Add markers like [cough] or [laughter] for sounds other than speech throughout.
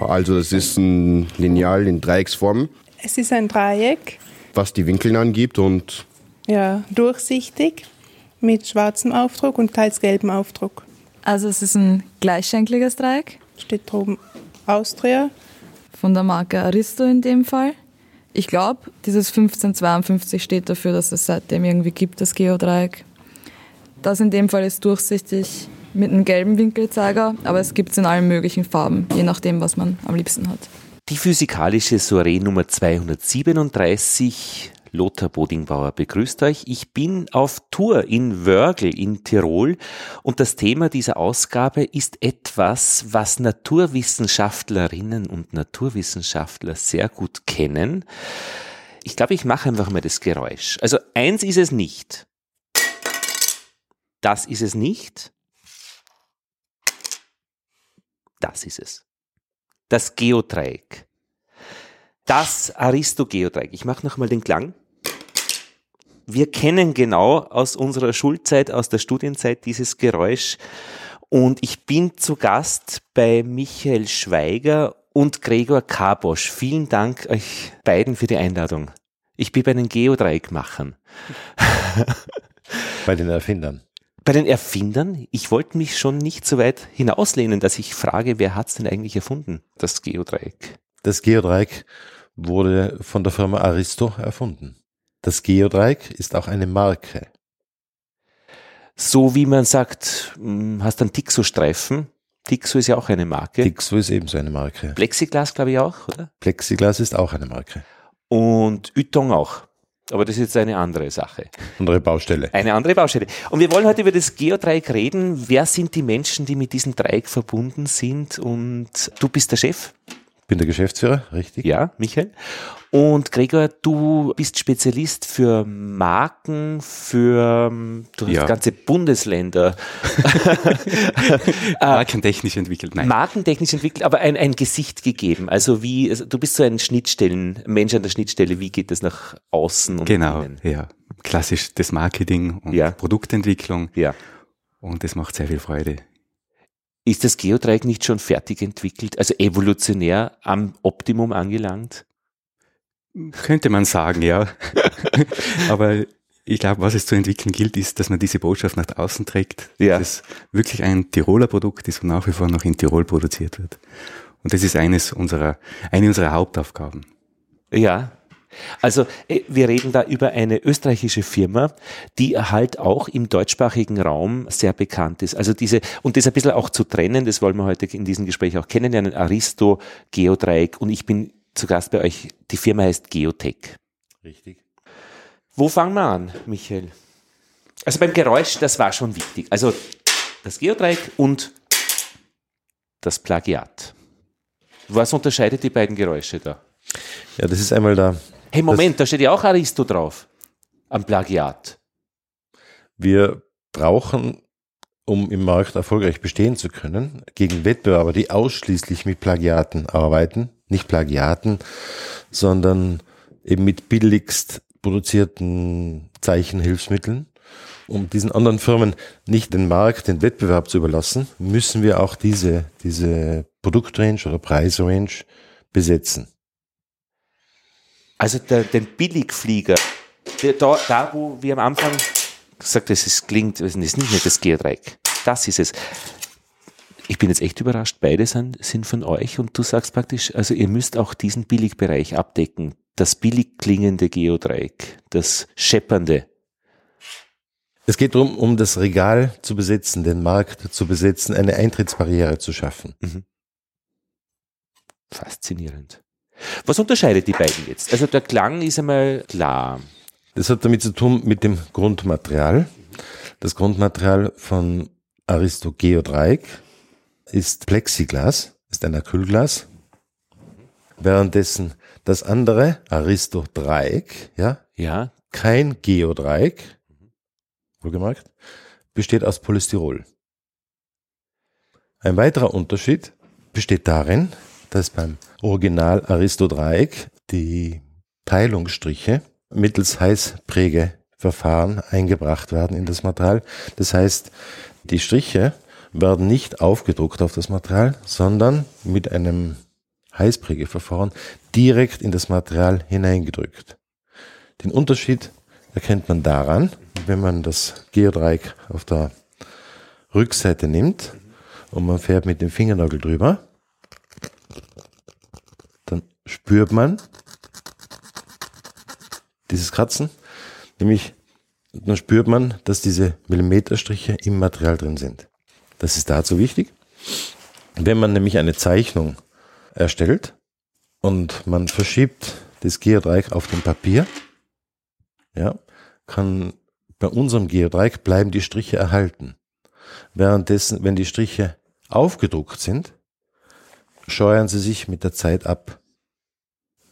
Also das ist ein Lineal in Dreiecksform. Es ist ein Dreieck. Was die Winkel angibt und... Ja, durchsichtig mit schwarzem Aufdruck und teils gelbem Aufdruck. Also es ist ein gleichschenkliges Dreieck. Steht droben Austria. Von der Marke Aristo in dem Fall. Ich glaube, dieses 1552 steht dafür, dass es seitdem irgendwie gibt, das Geodreieck. Das in dem Fall ist durchsichtig mit einem gelben Winkelzeiger, aber es gibt es in allen möglichen Farben, je nachdem, was man am liebsten hat. Die physikalische Soiree Nummer 237 Lothar Bodingbauer begrüßt euch. Ich bin auf Tour in Wörgl in Tirol und das Thema dieser Ausgabe ist etwas, was Naturwissenschaftlerinnen und Naturwissenschaftler sehr gut kennen. Ich glaube, ich mache einfach mal das Geräusch. Also eins ist es nicht. Das ist es nicht. Das ist es. Das Geodreieck. Das Aristogeodreieck. Ich mache nochmal den Klang wir kennen genau aus unserer Schulzeit, aus der Studienzeit dieses Geräusch. Und ich bin zu Gast bei Michael Schweiger und Gregor Kabosch. Vielen Dank euch beiden für die Einladung. Ich bin bei den Geodreieckmachern. bei den Erfindern. Bei den Erfindern? Ich wollte mich schon nicht so weit hinauslehnen, dass ich frage, wer hat es denn eigentlich erfunden, das Geodreieck? Das Geodreieck wurde von der Firma Aristo erfunden. Das Geodreieck ist auch eine Marke. So wie man sagt, hm, hast einen Tixo-Streifen. Tixo ist ja auch eine Marke. Tixo ist ebenso eine Marke. Plexiglas glaube ich auch, oder? Plexiglas ist auch eine Marke. Und Ytong auch. Aber das ist jetzt eine andere Sache. Andere Baustelle. Eine andere Baustelle. Und wir wollen heute über das Geodreieck reden. Wer sind die Menschen, die mit diesem Dreieck verbunden sind? Und du bist der Chef? Bin der Geschäftsführer, richtig? Ja, Michael. Und Gregor, du bist Spezialist für Marken, für du hast ja. ganze Bundesländer. [laughs] Markentechnisch entwickelt, nein. Markentechnisch entwickelt, aber ein, ein Gesicht gegeben. Also wie, also du bist so ein Schnittstellen, Mensch an der Schnittstelle, wie geht das nach außen? Und genau, innen? ja. Klassisch das Marketing und ja. Produktentwicklung. Ja. Und das macht sehr viel Freude. Ist das Geodreieck nicht schon fertig entwickelt, also evolutionär am Optimum angelangt? Könnte man sagen, ja. [laughs] Aber ich glaube, was es zu entwickeln gilt, ist, dass man diese Botschaft nach außen trägt, ja. dass es wirklich ein Tiroler Produkt ist und nach wie vor noch in Tirol produziert wird. Und das ist eines unserer, eine unserer Hauptaufgaben. Ja, also äh, wir reden da über eine österreichische Firma, die halt auch im deutschsprachigen Raum sehr bekannt ist. Also diese, und das ein bisschen auch zu trennen, das wollen wir heute in diesem Gespräch auch kennenlernen, Aristo, Geodreieck und ich bin zu Gast bei euch, die Firma heißt Geotech. Richtig. Wo fangen wir an, Michael? Also beim Geräusch, das war schon wichtig. Also das Geodreieck und das Plagiat. Was unterscheidet die beiden Geräusche da? Ja, das ist einmal da Hey, Moment, da steht ja auch Aristo drauf. Am Plagiat. Wir brauchen, um im Markt erfolgreich bestehen zu können, gegen Wettbewerber, die ausschließlich mit Plagiaten arbeiten, nicht Plagiaten, sondern eben mit billigst produzierten Zeichenhilfsmitteln. Um diesen anderen Firmen nicht den Markt, den Wettbewerb zu überlassen, müssen wir auch diese, diese Produktrange oder Preisrange besetzen. Also der, den Billigflieger, der, da, da, wo wir am Anfang gesagt haben, es klingt, das ist nicht mehr das Geodreieck. Das ist es. Ich bin jetzt echt überrascht, beide sind, sind von euch und du sagst praktisch, also ihr müsst auch diesen Billigbereich abdecken. Das billig klingende Geodreieck, das scheppernde. Es geht darum, um das Regal zu besetzen, den Markt zu besetzen, eine Eintrittsbarriere zu schaffen. Mhm. Faszinierend. Was unterscheidet die beiden jetzt? Also der Klang ist einmal klar. Das hat damit zu tun mit dem Grundmaterial. Das Grundmaterial von Aristogeodreieck ist Plexiglas, ist ein Acrylglas. Währenddessen das andere, Aristodreieck, ja, ja. kein Geodreieck, wohlgemerkt, besteht aus Polystyrol. Ein weiterer Unterschied besteht darin, dass beim Original Aristodreieck die Teilungsstriche mittels Heißprägeverfahren eingebracht werden in das Material. Das heißt, die Striche werden nicht aufgedruckt auf das Material, sondern mit einem Heißprägeverfahren direkt in das Material hineingedrückt. Den Unterschied erkennt man daran, wenn man das Geodreieck auf der Rückseite nimmt und man fährt mit dem Fingernagel drüber, spürt man dieses Kratzen, nämlich dann spürt man, dass diese Millimeterstriche im Material drin sind. Das ist dazu wichtig. Wenn man nämlich eine Zeichnung erstellt und man verschiebt das Geodreieck auf dem Papier, ja, kann bei unserem Geodreieck bleiben die Striche erhalten. Währenddessen, wenn die Striche aufgedruckt sind, scheuern sie sich mit der Zeit ab.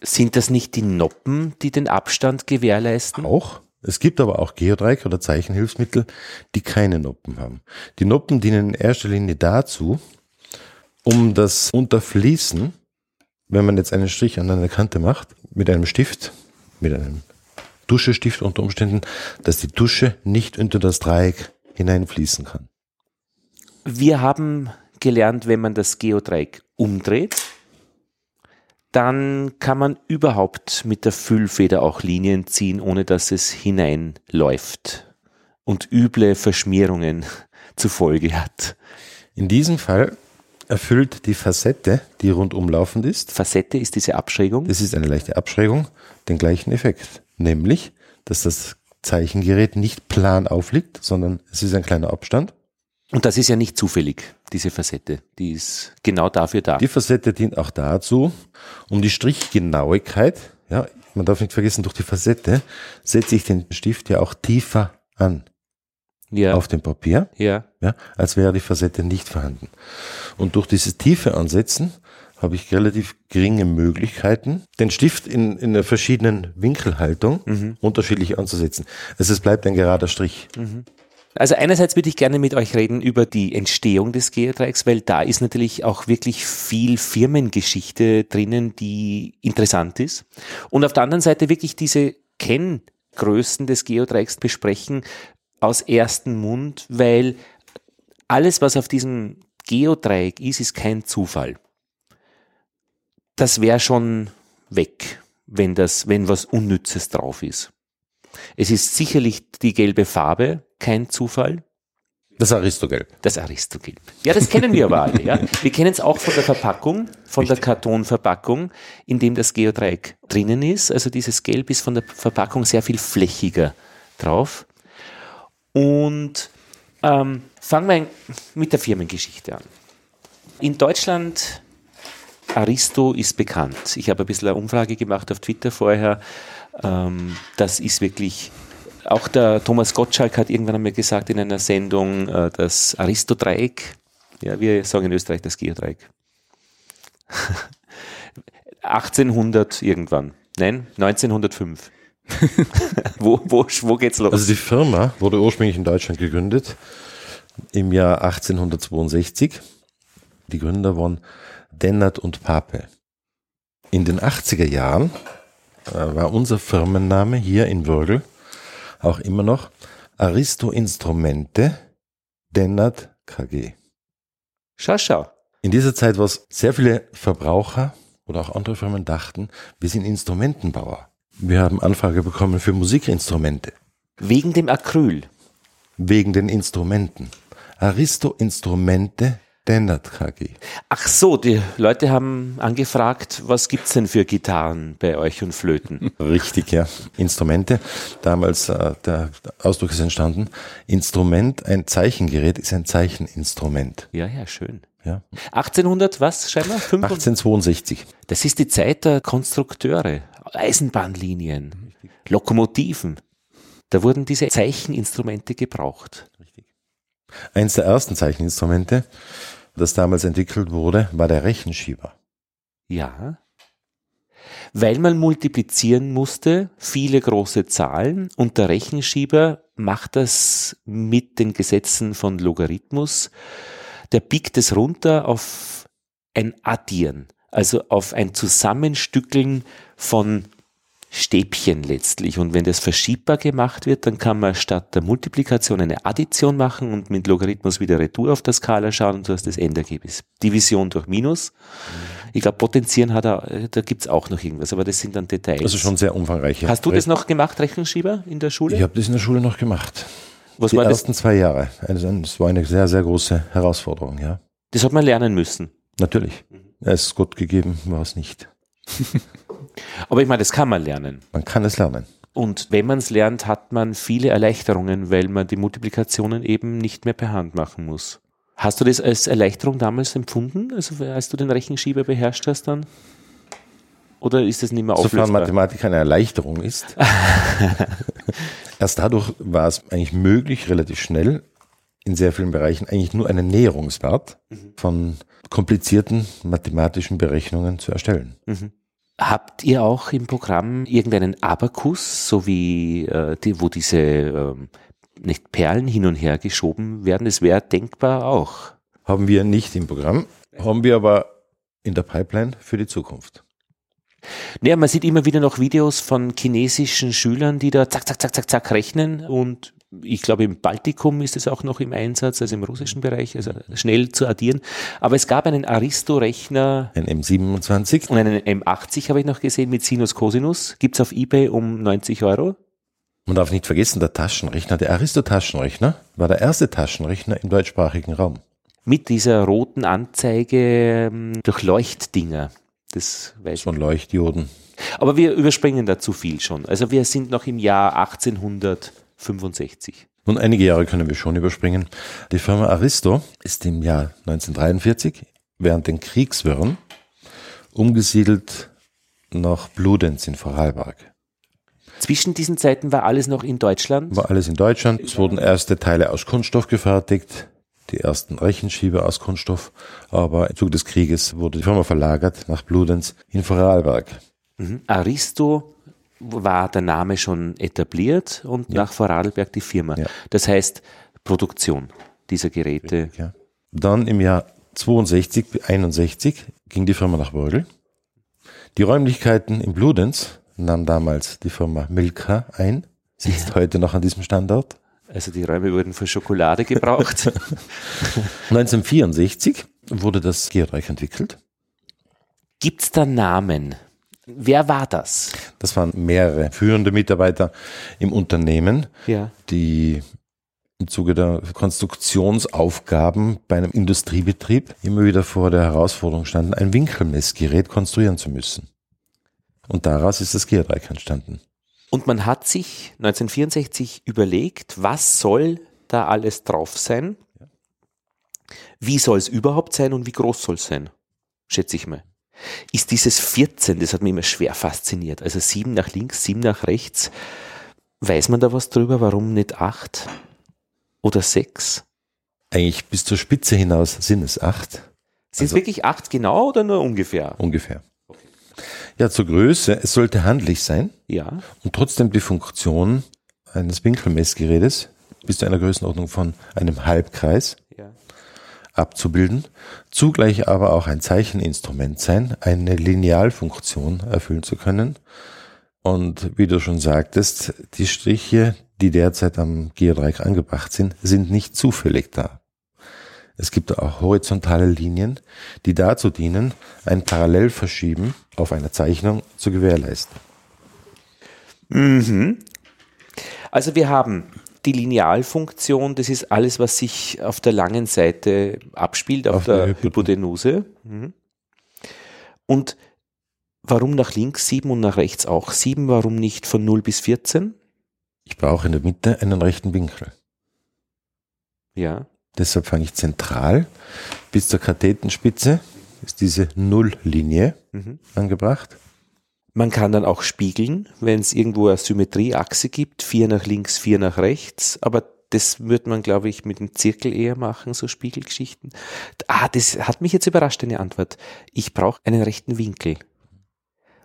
Sind das nicht die Noppen, die den Abstand gewährleisten? Auch. Es gibt aber auch Geodreieck oder Zeichenhilfsmittel, die keine Noppen haben. Die Noppen dienen in erster Linie dazu, um das Unterfließen, wenn man jetzt einen Strich an einer Kante macht, mit einem Stift, mit einem Tuschestift unter Umständen, dass die Tusche nicht unter das Dreieck hineinfließen kann. Wir haben gelernt, wenn man das Geodreieck umdreht, dann kann man überhaupt mit der Füllfeder auch Linien ziehen, ohne dass es hineinläuft und üble Verschmierungen [laughs] zur Folge hat. In diesem Fall erfüllt die Facette, die rundum laufend ist. Facette ist diese Abschrägung? Das ist eine leichte Abschrägung, den gleichen Effekt. Nämlich, dass das Zeichengerät nicht plan aufliegt, sondern es ist ein kleiner Abstand. Und das ist ja nicht zufällig, diese Facette. Die ist genau dafür da. Die Facette dient auch dazu, um die Strichgenauigkeit, ja, man darf nicht vergessen, durch die Facette setze ich den Stift ja auch tiefer an. Ja. Auf dem Papier. Ja. Ja, als wäre die Facette nicht vorhanden. Und durch dieses tiefe Ansetzen habe ich relativ geringe Möglichkeiten, den Stift in, in einer verschiedenen Winkelhaltung mhm. unterschiedlich anzusetzen. Also es bleibt ein gerader Strich. Mhm. Also einerseits würde ich gerne mit euch reden über die Entstehung des Geodreiecks, weil da ist natürlich auch wirklich viel Firmengeschichte drinnen, die interessant ist. Und auf der anderen Seite wirklich diese Kenngrößen des Geodreiecks besprechen aus ersten Mund, weil alles, was auf diesem Geodreieck ist, ist kein Zufall. Das wäre schon weg, wenn das, wenn was Unnützes drauf ist. Es ist sicherlich die gelbe Farbe, kein Zufall. Das Aristogelb. Das Aristogelb. Ja, das kennen wir aber alle. Ja. Wir kennen es auch von der Verpackung, von Richtig. der Kartonverpackung, in dem das Geodreieck drinnen ist. Also dieses Gelb ist von der Verpackung sehr viel flächiger drauf. Und ähm, fangen wir mit der Firmengeschichte an. In Deutschland, Aristo ist bekannt. Ich habe ein bisschen eine Umfrage gemacht auf Twitter vorher. Ähm, das ist wirklich auch der Thomas Gottschalk hat irgendwann einmal gesagt in einer Sendung, äh, das Aristodreieck, ja, wir sagen in Österreich das Geodreieck. [laughs] 1800 irgendwann. Nein, 1905. [laughs] wo, wo, wo geht's los? Also die Firma wurde ursprünglich in Deutschland gegründet im Jahr 1862. Die Gründer waren Dennert und Pape. In den 80er Jahren war unser Firmenname hier in Würgel auch immer noch Aristo Instrumente Dennert KG. Schau, schau. In dieser Zeit, was sehr viele Verbraucher oder auch andere Firmen dachten, wir sind Instrumentenbauer. Wir haben Anfrage bekommen für Musikinstrumente. Wegen dem Acryl. Wegen den Instrumenten. Aristo Instrumente Dennert KG. Ach so, die Leute haben angefragt, was gibt's denn für Gitarren bei euch und Flöten? [laughs] Richtig, ja. Instrumente. Damals, äh, der Ausdruck ist entstanden. Instrument, ein Zeichengerät ist ein Zeicheninstrument. Ja, ja, schön. Ja. 1800, was scheinbar? 1862. Das ist die Zeit der Konstrukteure, Eisenbahnlinien, Lokomotiven. Da wurden diese Zeicheninstrumente gebraucht. Richtig. Eins der ersten Zeicheninstrumente das damals entwickelt wurde, war der Rechenschieber. Ja. Weil man multiplizieren musste, viele große Zahlen und der Rechenschieber macht das mit den Gesetzen von Logarithmus. Der biegt es runter auf ein Addieren, also auf ein Zusammenstückeln von Stäbchen letztlich. Und wenn das verschiebbar gemacht wird, dann kann man statt der Multiplikation eine Addition machen und mit Logarithmus wieder Retour auf der Skala schauen und du hast das Endergebnis. Division durch Minus. Ich glaube, Potenzieren hat er, da gibt's auch noch irgendwas, aber das sind dann Details. Also schon sehr umfangreich. Hast du das noch gemacht, Rechenschieber, in der Schule? Ich habe das in der Schule noch gemacht. Was Die war das? ersten zwei Jahre. Also, Das war eine sehr, sehr große Herausforderung, ja. Das hat man lernen müssen. Natürlich. Es ist Gott gegeben, war es nicht. [laughs] Aber ich meine, das kann man lernen. Man kann es lernen. Und wenn man es lernt, hat man viele Erleichterungen, weil man die Multiplikationen eben nicht mehr per Hand machen muss. Hast du das als Erleichterung damals empfunden, also als du den Rechenschieber beherrscht hast dann? Oder ist das nicht mehr Sofern auflösbar? Mathematik eine Erleichterung ist. [laughs] Erst dadurch war es eigentlich möglich, relativ schnell in sehr vielen Bereichen eigentlich nur einen Näherungswert von komplizierten mathematischen Berechnungen zu erstellen. Habt ihr auch im Programm irgendeinen Abakus, so wie äh, die, wo diese ähm, nicht Perlen hin und her geschoben werden? Das wäre denkbar auch. Haben wir nicht im Programm, haben wir aber in der Pipeline für die Zukunft. Naja, man sieht immer wieder noch Videos von chinesischen Schülern, die da zack, zack, zack, zack, zack rechnen und ich glaube, im Baltikum ist es auch noch im Einsatz, also im russischen Bereich, also schnell zu addieren. Aber es gab einen Aristo-Rechner Ein M27, und einen M80 habe ich noch gesehen mit Sinus Cosinus. Gibt's auf Ebay um 90 Euro. man darf nicht vergessen, der Taschenrechner, der Aristo-Taschenrechner, war der erste Taschenrechner im deutschsprachigen Raum. Mit dieser roten Anzeige ähm, durch Leuchtdinger. Das weiß. Von Leuchtdioden. Aber wir überspringen da zu viel schon. Also wir sind noch im Jahr 1865. Nun, einige Jahre können wir schon überspringen. Die Firma Aristo ist im Jahr 1943 während den Kriegswirren umgesiedelt nach Bludenz in Vorarlberg. Zwischen diesen Zeiten war alles noch in Deutschland. War alles in Deutschland. Es wurden erste Teile aus Kunststoff gefertigt, die ersten Rechenschieber aus Kunststoff. Aber im Zuge des Krieges wurde die Firma verlagert nach Bludenz in Vorarlberg. Mhm. Aristo war der Name schon etabliert und nach Vorarlberg die Firma. Ja. Das heißt Produktion dieser Geräte. Ja. Dann im Jahr 62 bis 61 ging die Firma nach Wörgl. Die Räumlichkeiten in Bludenz nahm damals die Firma Milka ein, sitzt heute noch an diesem Standort. Also die Räume wurden für Schokolade gebraucht. [laughs] [laughs] 1964 wurde das Geodreieck entwickelt. Gibt's da Namen? Wer war das? Das waren mehrere führende Mitarbeiter im Unternehmen, Ja. die im Zuge der Konstruktionsaufgaben bei einem Industriebetrieb immer wieder vor der Herausforderung standen, ein Winkelmessgerät konstruieren zu müssen. Und daraus ist das Geodreieck entstanden. Und man hat sich 1964 überlegt, was soll da alles drauf sein? Wie soll es überhaupt sein und wie groß soll es sein? Schätze ich mal. Ist dieses 14, das hat mich immer schwer fasziniert. Also sieben nach links, sieben nach rechts. Weiß man da was drüber? Warum nicht acht oder sechs? Eigentlich bis zur Spitze hinaus sind es acht, Sind es Also- wirklich acht genau oder nur ungefähr? ungefähr. Ja, zur Größe, es sollte handlich sein Ja. und trotzdem die Funktion eines Winkelmessgerätes bis zu einer Größenordnung von einem Halbkreis. Abzubilden, zugleich aber auch ein Zeicheninstrument sein, eine Linealfunktion erfüllen zu können. Und wie du schon sagtest, die Striche, die derzeit am Geodreieck angebracht sind, sind nicht zufällig da. Es gibt auch horizontale Linien, die dazu dienen, ein Parallelverschieben auf einer Zeichnung zu gewährleisten. Also wir haben die Linealfunktion, das ist alles, was sich auf der langen Seite abspielt, auf, Auf der, der Hypotenuse. Mhm. Und warum nach links 7 und nach rechts auch 7? Warum nicht von 0 bis 14? Ich brauche in der Mitte einen rechten Winkel. Ja. Deshalb fange ich zentral bis zur Kathetenspitze ist diese Nulllinie Mhm. angebracht. Man kann dann auch spiegeln, wenn es irgendwo eine Symmetrieachse gibt, 4 nach links, 4 nach rechts, aber das würde man, glaube ich, mit dem Zirkel eher machen, so Spiegelgeschichten. Ah, das hat mich jetzt überrascht, deine Antwort. Ich brauche einen rechten Winkel.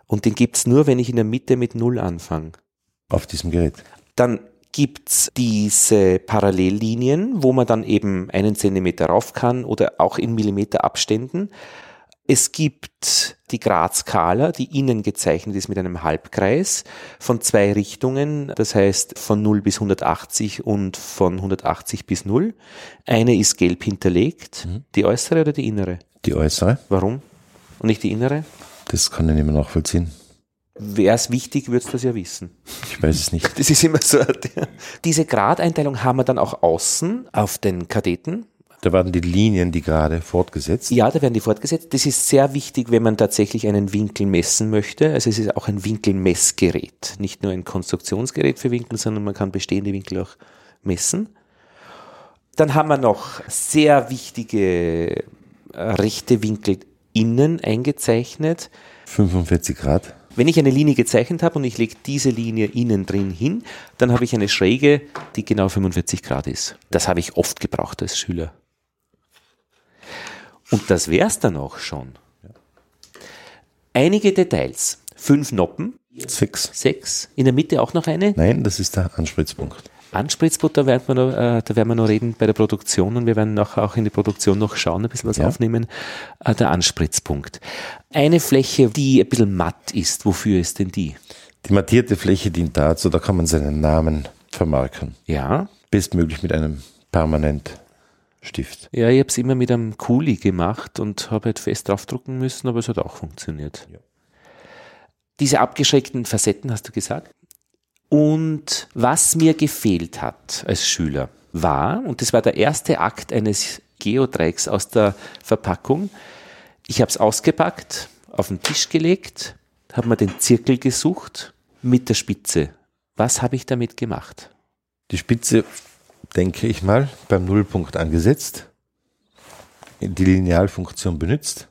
Und den gibt's nur, wenn ich in der Mitte mit Null anfange. auf diesem Gerät. Dann gibt's diese Parallellinien, wo man dann eben einen Zentimeter rauf kann oder auch in Millimeter Abständen. Es gibt die Gradskala, die innen gezeichnet ist mit einem Halbkreis von zwei Richtungen, das heißt von 0 bis 180 und von 180 bis 0. Eine ist gelb hinterlegt, mhm. die äußere oder die innere? Die äußere. Warum? Und nicht die innere? Das kann ich nicht mehr nachvollziehen. Wäre es wichtig, würdest du das ja wissen. Ich weiß es nicht. [laughs] Das ist immer so. Diese Gradeinteilung haben wir dann auch außen auf den Kadeten. Da werden die Linien, die gerade fortgesetzt? Ja, da werden die fortgesetzt. Das ist sehr wichtig, wenn man tatsächlich einen Winkel messen möchte. Also es ist auch ein Winkelmessgerät. Nicht nur ein Konstruktionsgerät für Winkel, sondern man kann bestehende Winkel auch messen. Dann haben wir noch sehr wichtige äh, rechte Winkel innen eingezeichnet. 45 Grad. Wenn ich eine Linie gezeichnet habe und ich lege diese Linie innen drin hin, dann habe ich eine Schräge, die genau 45 Grad ist. Das habe ich oft gebraucht als Schüler. Und das wäre es dann auch schon. Einige Details. Fünf Noppen. Sechs. Sechs. In der Mitte auch noch eine? Nein, das ist der Anspritzpunkt. Anspritzpunkt, da werden wir noch, äh, da werden wir noch reden bei der Produktion und wir werden nachher auch in die Produktion noch schauen, ein bisschen was ja. aufnehmen. Äh, der Anspritzpunkt. Eine Fläche, die ein bisschen matt ist, wofür ist denn die? Die mattierte Fläche dient dazu, da kann man seinen Namen vermarken. Ja. Bestmöglich mit einem Permanentstift. Ja, ich habe es immer mit einem Kuli gemacht und habe halt fest draufdrucken müssen, aber es hat auch funktioniert. Ja. Diese abgeschreckten Facetten hast du gesagt? Und was mir gefehlt hat als Schüler war, und das war der erste Akt eines Geodreiecks aus der Verpackung, ich habe es ausgepackt, auf den Tisch gelegt, habe mir den Zirkel gesucht mit der Spitze. Was habe ich damit gemacht? Die Spitze, denke ich mal, beim Nullpunkt angesetzt, die Linealfunktion benutzt,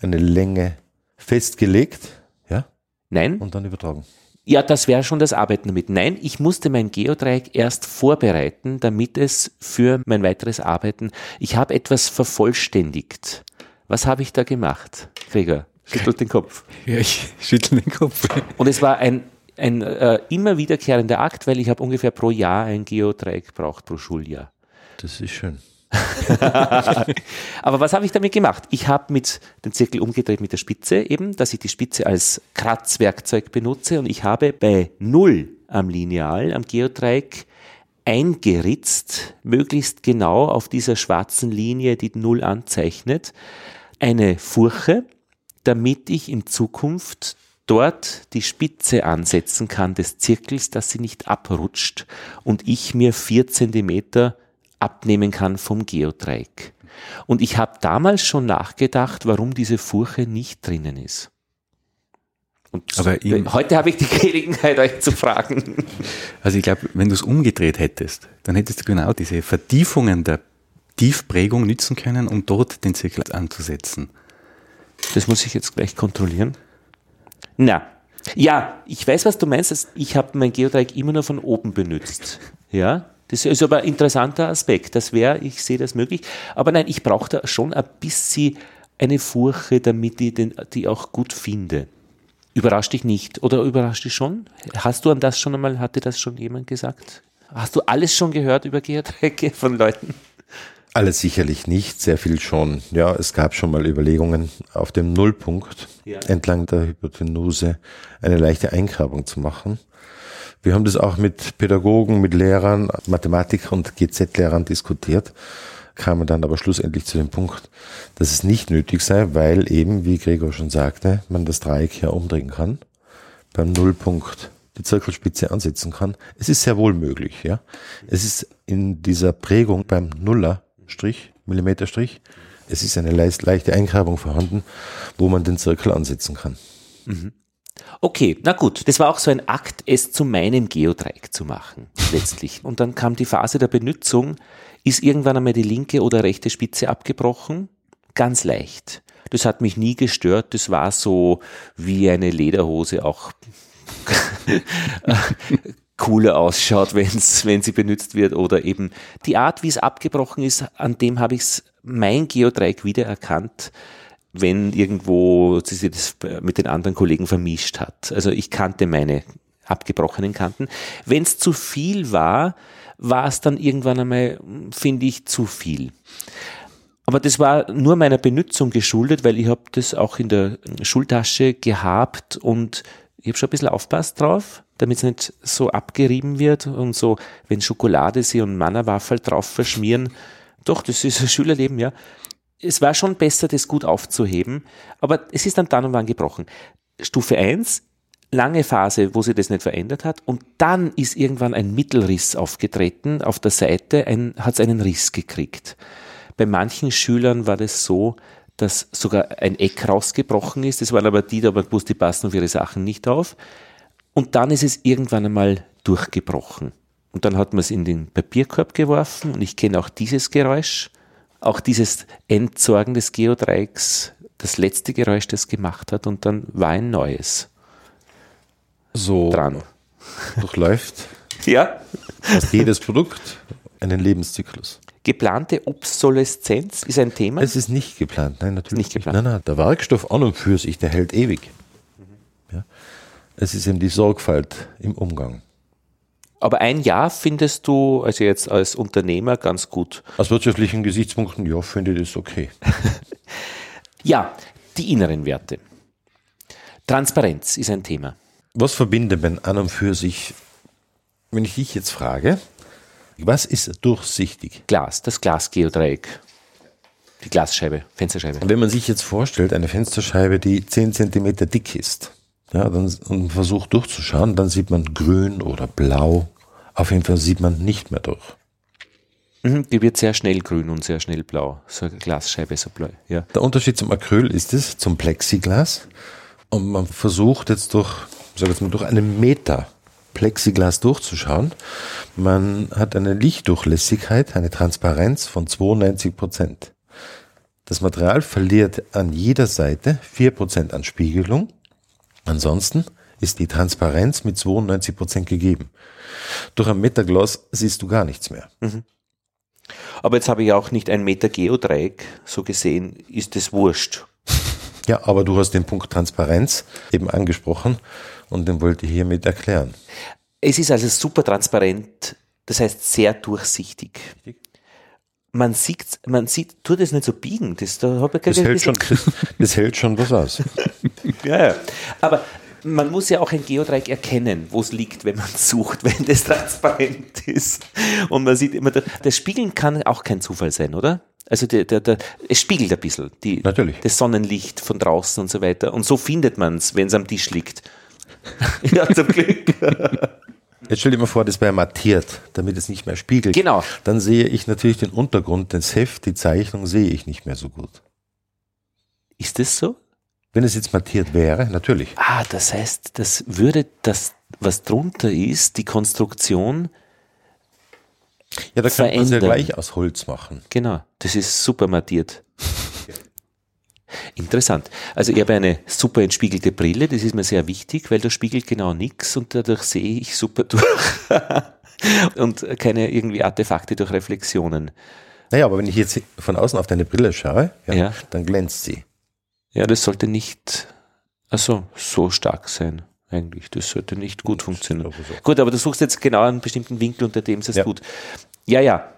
eine Länge festgelegt, ja? Nein. Und dann übertragen. Ja, das wäre schon das Arbeiten damit. Nein, ich musste mein Geodreieck erst vorbereiten, damit es für mein weiteres Arbeiten, ich habe etwas vervollständigt. Was habe ich da gemacht? Gregor, schüttelt den Kopf. Ja, ich schüttel den Kopf. Und es war ein, ein äh, immer wiederkehrender Akt, weil ich habe ungefähr pro Jahr ein Geodreieck braucht, pro Schuljahr. Das ist schön. [laughs] Aber was habe ich damit gemacht? Ich habe mit den Zirkel umgedreht mit der Spitze eben, dass ich die Spitze als Kratzwerkzeug benutze und ich habe bei Null am Lineal, am Geodreieck eingeritzt, möglichst genau auf dieser schwarzen Linie, die Null anzeichnet, eine Furche, damit ich in Zukunft dort die Spitze ansetzen kann des Zirkels, dass sie nicht abrutscht und ich mir vier Zentimeter abnehmen kann vom Geodreieck. Und ich habe damals schon nachgedacht, warum diese Furche nicht drinnen ist. Und Aber heute habe ich die Gelegenheit, euch zu fragen. Also ich glaube, wenn du es umgedreht hättest, dann hättest du genau diese Vertiefungen der Tiefprägung nützen können, um dort den Zirkel anzusetzen. Das muss ich jetzt gleich kontrollieren. Na, ja, ich weiß, was du meinst. Ich habe mein Geodreieck immer nur von oben benutzt. Ja, das ist aber ein interessanter Aspekt. Das wäre, ich sehe das möglich. Aber nein, ich brauche da schon ein bisschen eine Furche, damit ich den, die auch gut finde. Überrascht dich nicht oder überrascht dich schon? Hast du an das schon einmal, hatte das schon jemand gesagt? Hast du alles schon gehört über Geodrecke von Leuten? Alles sicherlich nicht, sehr viel schon. Ja, es gab schon mal Überlegungen, auf dem Nullpunkt ja. entlang der Hypotenuse eine leichte Eingrabung zu machen. Wir haben das auch mit Pädagogen, mit Lehrern, Mathematik- und GZ-Lehrern diskutiert, kamen dann aber schlussendlich zu dem Punkt, dass es nicht nötig sei, weil eben, wie Gregor schon sagte, man das Dreieck hier umdrehen kann, beim Nullpunkt die Zirkelspitze ansetzen kann. Es ist sehr wohl möglich, ja. Es ist in dieser Prägung beim Nullerstrich, Millimeterstrich, es ist eine leichte Eingrabung vorhanden, wo man den Zirkel ansetzen kann. Mhm. Okay, na gut, das war auch so ein Akt, es zu meinem Geodreieck zu machen, [laughs] letztlich. Und dann kam die Phase der Benutzung, ist irgendwann einmal die linke oder rechte Spitze abgebrochen? Ganz leicht. Das hat mich nie gestört, das war so wie eine Lederhose auch [laughs] cooler ausschaut, [laughs] wenn's, wenn sie benutzt wird oder eben die Art, wie es abgebrochen ist, an dem habe ich mein Geodreieck wiedererkannt wenn irgendwo sie das mit den anderen Kollegen vermischt hat. Also ich kannte meine abgebrochenen Kanten. Wenn es zu viel war, war es dann irgendwann einmal, finde ich, zu viel. Aber das war nur meiner Benutzung geschuldet, weil ich habe das auch in der Schultasche gehabt und ich habe schon ein bisschen aufpasst drauf, damit es nicht so abgerieben wird und so, wenn Schokolade sie und Mannerwaffel drauf verschmieren. Doch, das ist ein Schülerleben, ja. Es war schon besser, das gut aufzuheben, aber es ist dann dann und wann gebrochen. Stufe 1, lange Phase, wo sie das nicht verändert hat und dann ist irgendwann ein Mittelriss aufgetreten, auf der Seite hat es einen Riss gekriegt. Bei manchen Schülern war das so, dass sogar ein Eck rausgebrochen ist. Das waren aber die, die aber gewusst, die passen auf ihre Sachen nicht auf. Und dann ist es irgendwann einmal durchgebrochen. Und dann hat man es in den Papierkorb geworfen und ich kenne auch dieses Geräusch, auch dieses Entsorgen des Geodreiecks, das letzte Geräusch, das gemacht hat und dann war ein neues. So dran. Durchläuft [laughs] ja. fast jedes Produkt einen Lebenszyklus. Geplante Obsoleszenz ist ein Thema? Es ist nicht geplant, nein, natürlich nicht. Geplant. Nein, nein, der Werkstoff an und für sich, der hält ewig. Ja. Es ist eben die Sorgfalt im Umgang. Aber ein Jahr findest du, also jetzt als Unternehmer, ganz gut. Aus wirtschaftlichen Gesichtspunkten, ja, finde ich das okay. [laughs] ja, die inneren Werte. Transparenz ist ein Thema. Was verbindet man an und für sich, wenn ich dich jetzt frage, was ist durchsichtig? Glas, das Glasgeodreieck. Die Glasscheibe, Fensterscheibe. Wenn man sich jetzt vorstellt, eine Fensterscheibe, die 10 cm dick ist, ja, dann, und versucht durchzuschauen, dann sieht man grün oder blau. Auf jeden Fall sieht man nicht mehr durch. Mhm, die wird sehr schnell grün und sehr schnell blau. So eine Glasscheibe, so blau. Ja. Der Unterschied zum Acryl ist es, zum Plexiglas. Und man versucht jetzt durch, sag jetzt mal, durch einen Meter Plexiglas durchzuschauen. Man hat eine Lichtdurchlässigkeit, eine Transparenz von 92 Prozent. Das Material verliert an jeder Seite 4 Prozent an Spiegelung. Ansonsten ist die Transparenz mit 92 Prozent gegeben. Durch ein Metaglas siehst du gar nichts mehr. Mhm. Aber jetzt habe ich auch nicht ein Meter Geodreieck, so gesehen ist es wurscht. [laughs] Ja, aber du hast den Punkt Transparenz eben angesprochen und den wollte ich hiermit erklären. Es ist also super transparent, das heißt sehr durchsichtig. Man sieht, man sieht, tut es nicht so biegen. Das, da das, hält schon, das, das hält schon was aus. [laughs] ja, ja. Aber man muss ja auch ein Geodreieck erkennen, wo es liegt, wenn man sucht, [laughs] wenn das transparent ist. Und man sieht immer, das Spiegeln kann auch kein Zufall sein, oder? Also der, der, der, es spiegelt ein bisschen die, Natürlich. das Sonnenlicht von draußen und so weiter. Und so findet man es, wenn es am Tisch liegt. [laughs] ja, zum Glück. Jetzt stell dir mal vor, das wäre mattiert, damit es nicht mehr spiegelt. Genau. Dann sehe ich natürlich den Untergrund, das Heft, die Zeichnung sehe ich nicht mehr so gut. Ist das so? Wenn es jetzt mattiert wäre, natürlich. Ah, das heißt, das würde das, was drunter ist, die Konstruktion. Ja, da kann man es ja gleich aus Holz machen. Genau, das ist super mattiert. Interessant. Also ich habe eine super entspiegelte Brille, das ist mir sehr wichtig, weil da spiegelt genau nichts und dadurch sehe ich super [laughs] durch. und keine irgendwie Artefakte durch Reflexionen. Naja, aber wenn ich jetzt von außen auf deine Brille schaue, ja, ja. dann glänzt sie. Ja, das sollte nicht also so stark sein, eigentlich. Das sollte nicht gut funktionieren. So. Gut, aber du suchst jetzt genau einen bestimmten Winkel, unter dem es ja. tut. Ja, ja,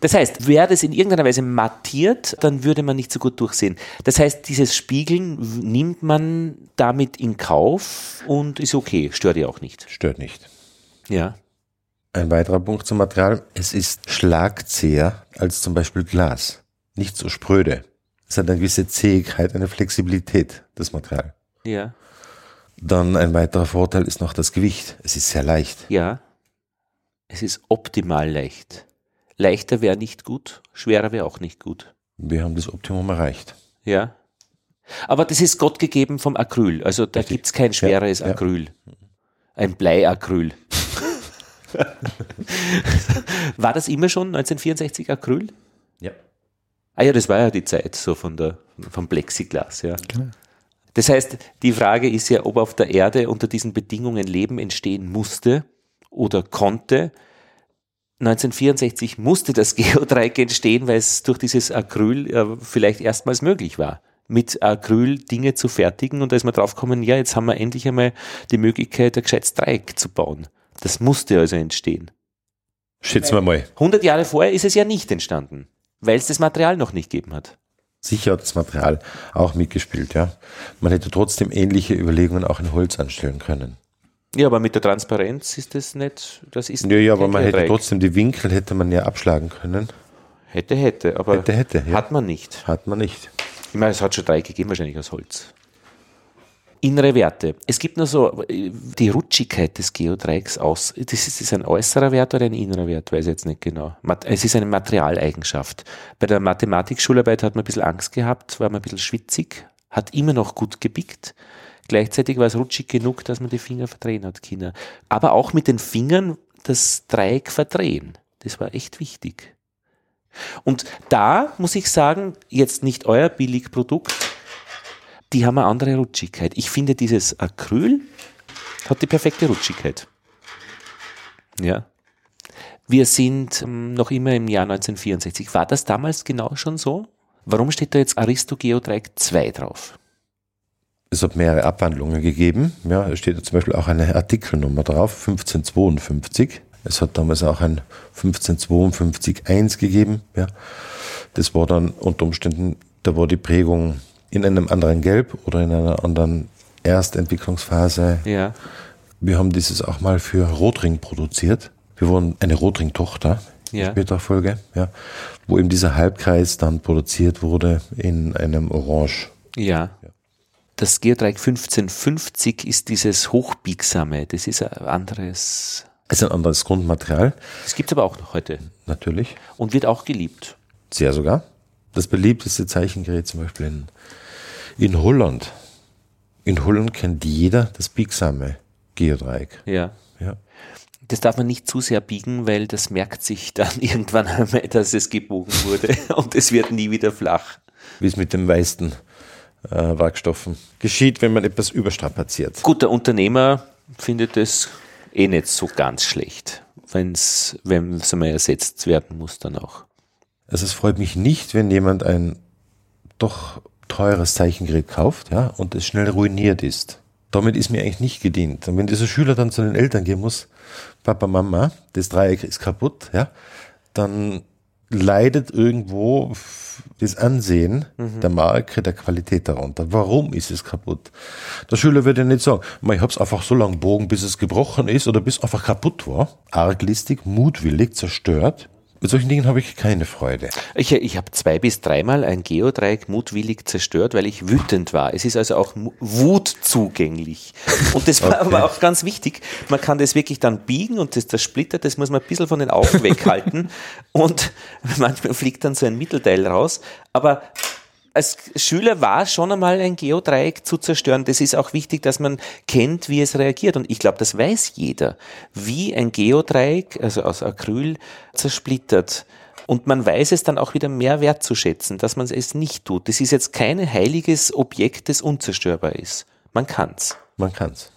das heißt, wäre das in irgendeiner Weise mattiert, dann würde man nicht so gut durchsehen. Das heißt, dieses Spiegeln nimmt man damit in Kauf und ist okay, stört ja auch nicht. Stört nicht. Ja. Ein weiterer Punkt zum Material. Es ist schlagzäher als zum Beispiel Glas. Nicht so spröde. Es hat eine gewisse Zähigkeit, eine Flexibilität, das Material. Ja. Dann ein weiterer Vorteil ist noch das Gewicht. Es ist sehr leicht. Ja. Es ist optimal leicht. Leichter wäre nicht gut, schwerer wäre auch nicht gut. Wir haben das Optimum erreicht. Ja. Aber das ist Gott gegeben vom Acryl. Also da gibt es kein schweres ja, Acryl. Ja. Ein Bleiacryl. [laughs] war das immer schon 1964 Acryl? Ja. Ah ja, das war ja die Zeit so von der, vom Plexiglas, ja. Genau. Das heißt, die Frage ist ja, ob auf der Erde unter diesen Bedingungen Leben entstehen musste oder konnte 1964 musste das [laughs] Geodreieck entstehen, weil es durch dieses Acryl äh, vielleicht erstmals möglich war, mit Acryl Dinge zu fertigen. Und da ist man drauf gekommen, ja, jetzt haben wir endlich einmal die Möglichkeit, ein gescheites Dreieck zu bauen. Das musste also entstehen. Schätzen wir mal. 100 Jahre vorher ist es ja nicht entstanden. weil es das Material noch nicht gegeben hat. Sicher hat das Material auch mitgespielt, ja. Man hätte trotzdem ähnliche Überlegungen auch in Holz anstellen können. Ja, aber mit der Transparenz ist das nicht, das ist Ja, ja, aber man hätte trotzdem die Winkel hätte man ja abschlagen können. Hätte, hätte, aber Hätte, hätte, ja. hat man nicht. Hat man nicht. Ich meine, es hat schon drei gegeben, wahrscheinlich aus Holz. Innere Werte. Es gibt nur so die Rutschigkeit des Geodreiecks aus. Das ist, ist ein äußerer Wert oder ein innerer Wert, weiß ich jetzt nicht genau. Es ist eine Materialeigenschaft. Bei der Mathematik-Schularbeit hat man ein bisschen Angst gehabt, war man ein bisschen schwitzig, hat immer noch gut gebickt. Gleichzeitig war es rutschig genug, dass man die Finger verdrehen hat, Kinder. Aber auch mit den Fingern das Dreieck verdrehen. Das war echt wichtig. Und da muss ich sagen, jetzt nicht euer Billigprodukt, die haben eine andere Rutschigkeit. Ich finde, dieses Acryl hat die perfekte Rutschigkeit. Ja. Wir sind ähm, noch immer im Jahr 1964. War das damals genau schon so? Warum steht da jetzt Aristo Geodreieck 2 drauf? Es hat mehrere Abwandlungen gegeben. Ja, es steht zum Beispiel auch eine Artikelnummer drauf, 1552. Es hat damals auch ein 1552-1 gegeben. Ja. Das war dann unter Umständen, da war die Prägung in einem anderen Gelb oder in einer anderen Erstentwicklungsphase. Ja. Wir haben dieses auch mal für Rotring produziert. Wir wurden eine Rotring-Tochter Ja. in späterer Folge, ja, wo eben dieser Halbkreis dann produziert wurde in einem Orange. Ja. Das Geodreieck 1550 ist dieses Hochbiegsame. Das ist ein anderes. Ist ein anderes Grundmaterial, Das gibt es aber auch noch heute natürlich. und wird auch geliebt. Sehr sogar. Das beliebteste Zeichengerät zum Beispiel in, in Holland. In Holland kennt jeder das biegsame Geodreieck. Ja. Ja. Das darf man nicht zu sehr biegen, weil das merkt sich dann [laughs] irgendwann einmal, dass es gebogen wurde und es wird nie wieder flach. Wie es mit den meisten äh, Werkstoffen geschieht, wenn man etwas überstrapaziert. Gut, der Unternehmer findet es eh nicht so ganz schlecht, wenn's, wenn es einmal ersetzt werden muss dann auch. Also es freut mich nicht, wenn jemand ein doch teures Zeichengerät kauft, ja, und es schnell ruiniert ist. Damit ist mir eigentlich nicht gedient. Und wenn dieser Schüler dann zu den Eltern gehen muss, Papa, Mama, das Dreieck ist kaputt, ja, dann leidet irgendwo das Ansehen der Marke, der Qualität darunter. Warum ist es kaputt? Der Schüler würde ja nicht sagen, "Ma, ich hab's einfach so lange bogen, bis es gebrochen ist oder bis es einfach kaputt war. Arglistig, mutwillig, zerstört. Mit solchen Dingen habe ich keine Freude. Ich, ich habe zwei bis dreimal ein Geodreieck mutwillig zerstört, weil ich wütend war. Es ist also auch Wut zugänglich. Und das war [laughs] aber auch ganz wichtig. Man kann das wirklich dann biegen und das, das Splitter, das muss man ein bisschen von den Augen weghalten. [laughs] und manchmal fliegt dann so ein Mittelteil raus. Aber als Schüler war schon einmal ein Geodreieck zu zerstören. Das ist auch wichtig, dass man kennt, wie es reagiert. Und ich glaube, das weiß jeder, wie ein Geodreieck, also aus Acryl, zersplittert. Und man weiß es dann auch wieder mehr wertzuschätzen, dass man es nicht tut. Das ist jetzt kein heiliges Objekt, das unzerstörbar ist. Man kann's. Man kann's.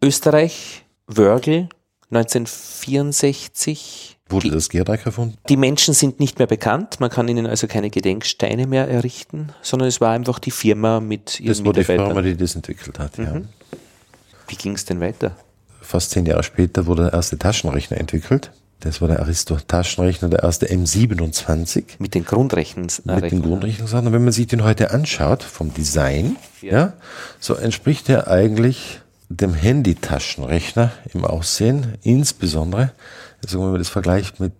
Österreich, Wörgl, 1964. Wurde das Geodreieck erfunden? Die Menschen sind nicht mehr bekannt, man kann ihnen also keine Gedenksteine mehr errichten, sondern es war einfach die Firma mit ihren Das war die Mitarbeitern. Firma, die das entwickelt hat, ja. Wie ging es denn weiter? Fast zehn Jahre später wurde der erste Taschenrechner entwickelt. Das war der Aristo-Taschenrechner, der erste M27. Mit den Grundrechnens. mit den Grundrechnungsarten. Und wenn man sich den heute anschaut, vom Design, Ja. ja, so entspricht er eigentlich dem Handy-Taschenrechner im Aussehen, insbesondere, also wenn man das vergleicht mit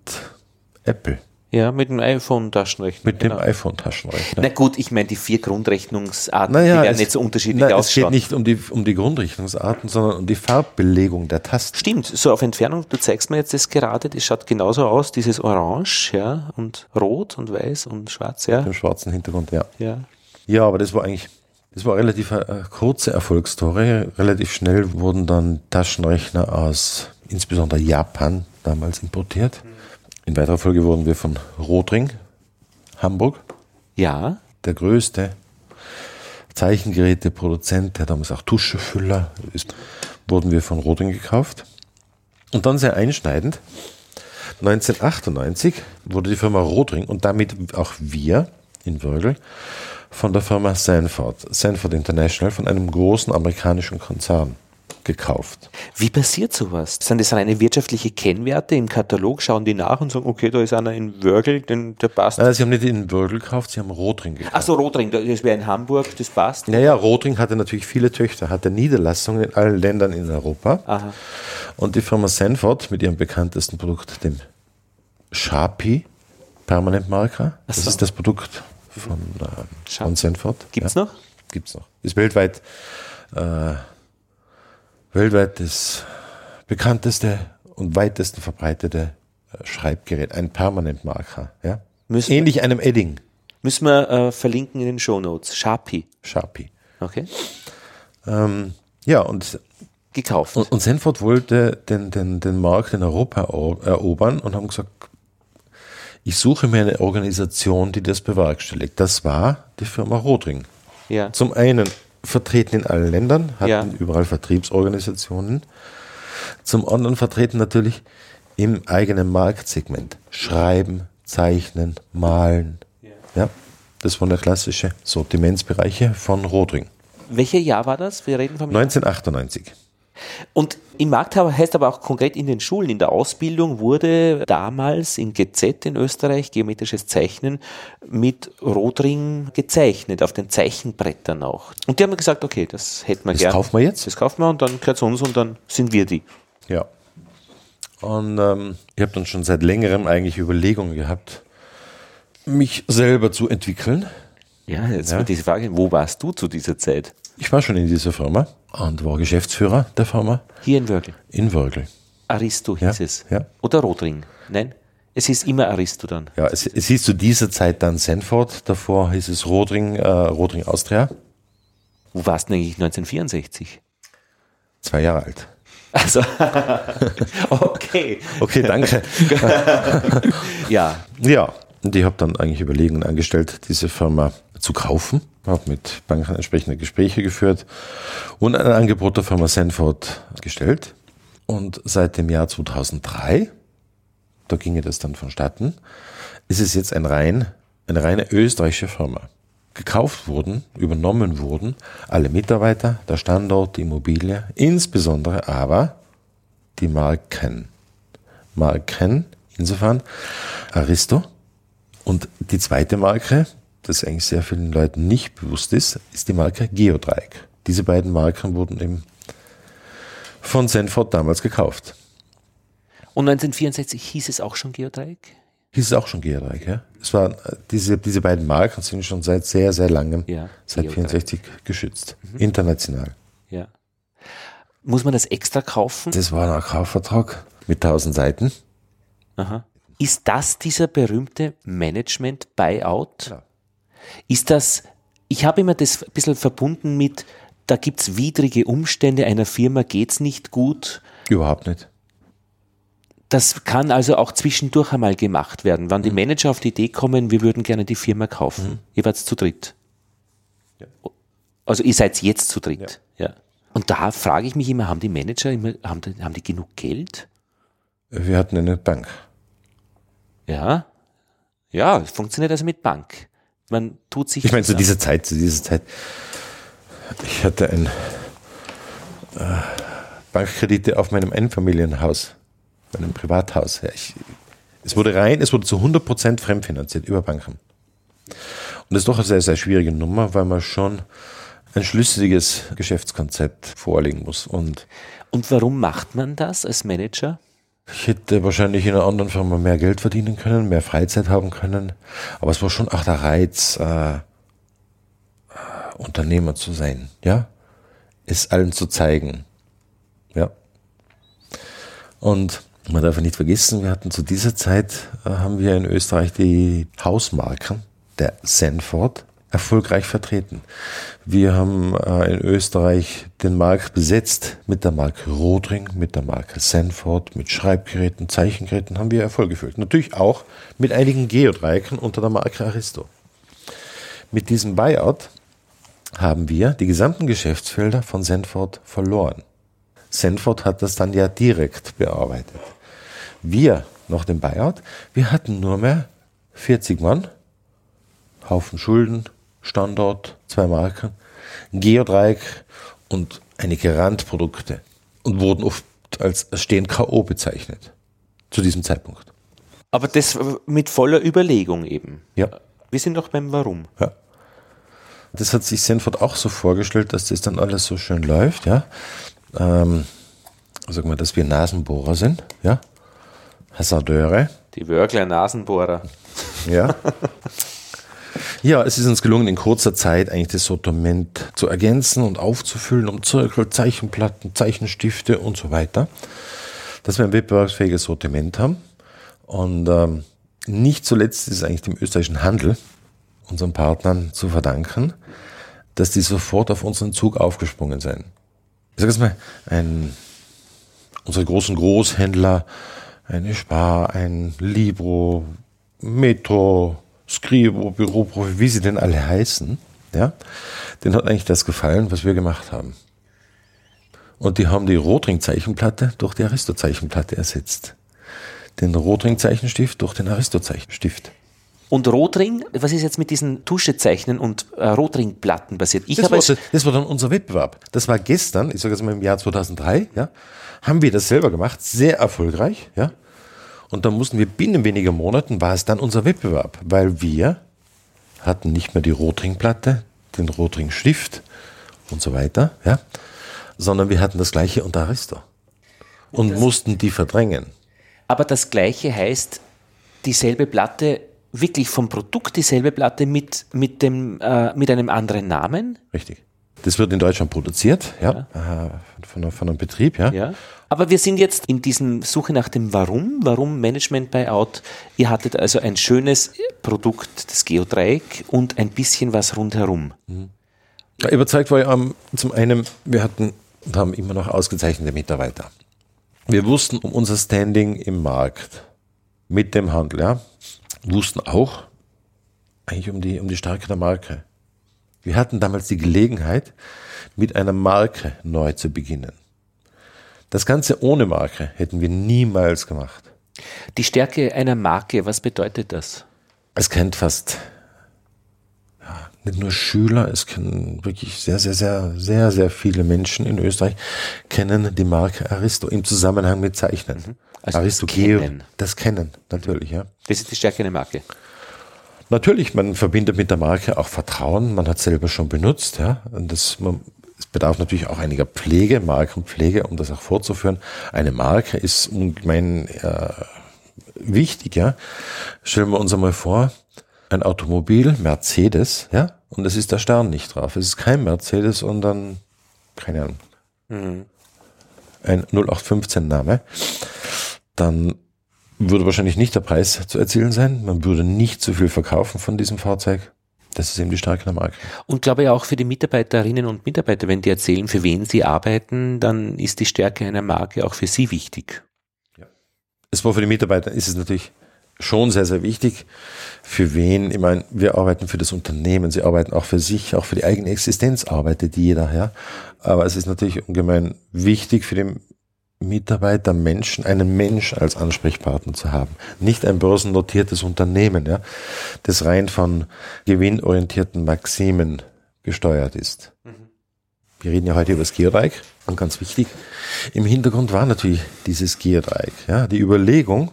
Apple, Ja, mit dem iPhone-Taschenrechner. mit dem genau. iPhone-Taschenrechner. Na gut, ich meine, die vier Grundrechnungsarten, Naja, die werden es- nicht so unterschiedlich Nein, es geht ausschauen. nicht um die, um die Grundrichtungsarten, sondern um die Farbbelegung der Tasten. Stimmt, so auf Entfernung, du zeigst mir jetzt das gerade, das schaut genauso aus, dieses Orange, ja, und Rot und Weiß und Schwarz, ja. Mit dem schwarzen Hintergrund, ja. Ja. Ja, aber das war eigentlich, das war relativ eine, eine kurze Erfolgsstory. Relativ schnell wurden dann Taschenrechner aus insbesondere Japan damals importiert. In weiterer Folge wurden wir von Rotring, Hamburg, Ja, der größte Zeichengeräteproduzent, der damals auch Tuschefüller ist, wurden wir von Rotring gekauft. Und dann sehr einschneidend, 1998 wurde die Firma Rotring und damit auch wir in Wörgl von der Firma Sanford, Sanford International, von einem großen amerikanischen Konzern gekauft. Wie passiert sowas? Sind das reine wirtschaftliche Kennwerte im Katalog? Schauen die nach und sagen, okay, da ist einer in Wörgl, den, der passt. Nein, sie haben nicht in Wörgl gekauft, sie haben Rotring gekauft. Ach so, Rotring, das wäre in Hamburg, das passt. Naja, Rotring hatte natürlich viele Töchter, hatte Niederlassungen in allen Ländern in Europa. Aha. Und die Firma Sanford mit ihrem bekanntesten Produkt, dem Sharpie Permanentmarker. Das so. ist das Produkt von, äh, von Sanford. Gibt's noch? Gibt's noch. Ist weltweit, äh, weltweit das bekannteste und weitesten verbreitete äh, Schreibgerät. Ein Permanentmarker. Ja? Müssen Ähnlich einem Edding. Müssen wir äh, verlinken in den Shownotes. Sharpie. Sharpie. Okay. Ähm, ja, und Gekauft. Und, und Sanford wollte den, den, den Markt in Europa ero- erobern und haben gesagt, ich suche mir eine Organisation, die das bewerkstelligt. Das war die Firma Rodring. ja. Zum einen vertreten in allen Ländern, hatten Ja. überall Vertriebsorganisationen. Zum anderen vertreten natürlich im eigenen Marktsegment. Schreiben, zeichnen, malen. Ja. Das waren der klassische Sortimentsbereiche von Rodring. Welches Jahr war das? Wir reden vom 1998. Und im Markt heißt aber auch konkret in den Schulen, in der Ausbildung wurde damals in GZ in Österreich geometrisches Zeichnen mit Rotring gezeichnet, auf den Zeichenbrettern auch. Und die haben gesagt, okay, das hätten wir Das gern. kaufen wir jetzt? Das kaufen wir und dann gehört es uns und dann sind wir die. Ja. Und ähm, ich habe dann schon seit längerem eigentlich Überlegungen gehabt, mich selber zu entwickeln. Ja, jetzt Ja. wird diese Frage, wo warst du zu dieser Zeit? Ich war schon in dieser Firma und war Geschäftsführer der Firma Hier in Wörgl. in Wörgl. Aristo hieß Ja, es. ja. Oder Rotring. Nein, es ist immer Aristo dann. Ja, es, es hieß zu dieser Zeit dann Sanford, davor hieß es Rodring, äh, Rodring Austria, Wo warst du denn eigentlich 1964? zwei Jahre alt. Also, [laughs] okay. Okay, danke. [laughs] Ja, ja, und ich habe dann eigentlich Überlegungen angestellt, diese Firma zu kaufen. Habe mit Banken entsprechende Gespräche geführt und ein Angebot der Firma Sanford gestellt. Und seit dem Jahr 2003, da ginge das dann vonstatten, ist es jetzt ein rein, eine reine österreichische Firma. Gekauft wurden, übernommen wurden alle Mitarbeiter, der Standort, die Immobilie, insbesondere aber die Marken. Marken, insofern Aristo. Und die zweite Marke, das eigentlich sehr vielen Leuten nicht bewusst ist, ist die Marke Geodreieck. Diese beiden Marken wurden eben von Sanford damals gekauft. Und 1964 hieß es auch schon Geodreieck? Hieß es auch schon Geodreieck, ja? Es waren, äh, diese, diese beiden Marken sind schon seit sehr, sehr langem, Ja, seit Geodreieck. 64 geschützt. International. Ja. Muss man das extra kaufen? Das war ein Kaufvertrag mit 1000 Seiten. Aha. Ist das dieser berühmte Management-Buyout? Ja. Ist das, ich habe immer das ein bisschen verbunden mit, da gibt's widrige Umstände, einer Firma geht's nicht gut. Überhaupt nicht. Das kann also auch zwischendurch einmal gemacht werden. Wenn die Manager auf die Idee kommen, wir würden gerne die Firma kaufen. Ihr wart zu dritt. Also ihr seid jetzt zu dritt. Ja. Und da frage ich mich immer, haben die Manager immer, haben die, haben die genug Geld? Wir hatten eine Bank. Ja. Ja, es funktioniert also mit Bank. Man tut sich. Ich meine, zu zusammen. dieser Zeit, zu dieser Zeit, ich hatte ein äh, Bankkredite auf meinem Einfamilienhaus, meinem Privathaus. Ja, ich, es wurde rein, es wurde zu 100% fremdfinanziert über Banken. Und das ist doch eine sehr, sehr schwierige Nummer, weil man schon ein schlüssiges Geschäftskonzept vorlegen muss. Und Und warum macht man das als Manager? Ich hätte wahrscheinlich in einer anderen Firma mehr Geld verdienen können, mehr Freizeit haben können. Aber es war schon auch der Reiz, äh, äh, Unternehmer zu sein, ja, es allen zu zeigen, ja. Und man darf nicht vergessen, wir hatten zu dieser Zeit, äh, haben wir in Österreich die Hausmarken der Sanford erfolgreich vertreten. Wir haben äh, in Österreich den Markt besetzt mit der Marke Rodring, mit der Marke Sanford, mit Schreibgeräten, Zeichengeräten haben wir Erfolg geführt. Natürlich auch mit einigen Geodreiecken unter der Marke Aristo. Mit diesem Buyout haben wir die gesamten Geschäftsfelder von Sanford verloren. Sanford hat das dann ja direkt bearbeitet. Wir, nach dem Buyout, wir hatten nur mehr 40 Mann, Haufen Schulden, Standort, zwei Marken, Geodreieck und einige Randprodukte. und wurden oft als stehen K.O. bezeichnet. Zu diesem Zeitpunkt. Aber das mit voller Überlegung eben. Ja. Wir sind noch beim Warum. Ja. Das hat sich Senford auch so vorgestellt, dass das dann alles so schön läuft, ja. Ähm, sagen wir, dass wir Nasenbohrer sind, ja. Hasardeure. Die Wörgler Nasenbohrer. Ja. [laughs] Ja, es ist uns gelungen, in kurzer Zeit eigentlich das Sortiment zu ergänzen und aufzufüllen um Zirkel, Zeichenplatten, Zeichenstifte und so weiter, dass wir ein wettbewerbsfähiges Sortiment haben. Und ähm, nicht zuletzt ist es eigentlich dem österreichischen Handel, unseren Partnern, zu verdanken, dass die sofort auf unseren Zug aufgesprungen sind. Ich sage jetzt mal, ein, unsere großen Großhändler, eine Spar, ein Libro, Metro, Skribo, Büroprofi, wie sie denn alle heißen, ja, denen hat eigentlich das gefallen, was wir gemacht haben. Und die haben die Rotring-Zeichenplatte durch die Aristo-Zeichenplatte ersetzt. Den Rotring-Zeichenstift durch den Aristo-Zeichenstift. Und Rotring, was ist jetzt mit diesen Tuschezeichnen und äh, Rotringplatten passiert? Ich das, war, das war dann unser Wettbewerb. Das war gestern, ich sage jetzt mal im Jahr 2003, ja, haben wir das selber gemacht, sehr erfolgreich, ja. Und dann mussten wir binnen weniger Monaten, war es dann unser Wettbewerb, weil wir hatten nicht mehr die Rotringplatte, den Rotringstift und so weiter, ja, sondern wir hatten das gleiche unter Aristo und das mussten die verdrängen. Aber das gleiche heißt, dieselbe Platte wirklich vom Produkt dieselbe Platte mit, mit, dem, äh, mit einem anderen Namen? Richtig. Das wird in Deutschland produziert, ja, ja. Äh, von, von, einem Betrieb, ja. ja. Aber wir sind jetzt in diesem Suche nach dem Warum, warum Management Buyout. Ihr hattet also ein schönes Produkt, das Geodreieck und ein bisschen was rundherum. Mhm. Überzeugt war ich um, zum einen, wir hatten und haben immer noch ausgezeichnete Mitarbeiter. Wir wussten um unser Standing im Markt mit dem Handel, ja wussten auch eigentlich um die, um die Stärke der Marke. Wir hatten damals die Gelegenheit, mit einer Marke neu zu beginnen. Das Ganze ohne Marke hätten wir niemals gemacht. Die Stärke einer Marke, was bedeutet das? Es kennt fast ja, nicht nur Schüler, es kennen wirklich sehr, sehr, sehr, sehr, sehr viele Menschen in Österreich kennen die Marke Aristo im Zusammenhang mit Zeichnen. Mhm. Also Aristo das kennen. Das kennen, natürlich, ja. Das ist die Stärke einer Marke. Natürlich, man verbindet mit der Marke auch Vertrauen. Man hat selber schon benutzt, ja. Und das, man, bedarf natürlich auch einiger Pflege, Markenpflege, um das auch fortzuführen. Eine Marke ist ungemein äh, wichtig, ja. Stellen wir uns einmal vor, ein Automobil, Mercedes, ja, und es ist der Stern nicht drauf. Es ist kein Mercedes, sondern, keine Ahnung, mhm. ein 0815-Name. Dann würde wahrscheinlich nicht der Preis zu erzielen sein. Man würde nicht so viel verkaufen von diesem Fahrzeug. Das ist eben die Stärke der Marke. Und glaube ich auch für die Mitarbeiterinnen und Mitarbeiter, wenn die erzählen, für wen sie arbeiten, dann ist die Stärke einer Marke auch für sie wichtig. Ja. Es war für die Mitarbeiter, ist es natürlich schon sehr, sehr wichtig. Für wen? Ich meine, wir arbeiten für das Unternehmen, sie arbeiten auch für sich, auch für die eigene Existenz arbeitet jeder, ja. Aber es ist natürlich ungemein wichtig für den Mitarbeiter, Menschen, einen Mensch als Ansprechpartner zu haben. Nicht ein börsennotiertes Unternehmen, ja, das rein von gewinnorientierten Maximen gesteuert ist. Mhm. Wir reden ja heute über das Geodreieck und ganz wichtig, im Hintergrund war natürlich dieses Geodreieck, ja, die Überlegung,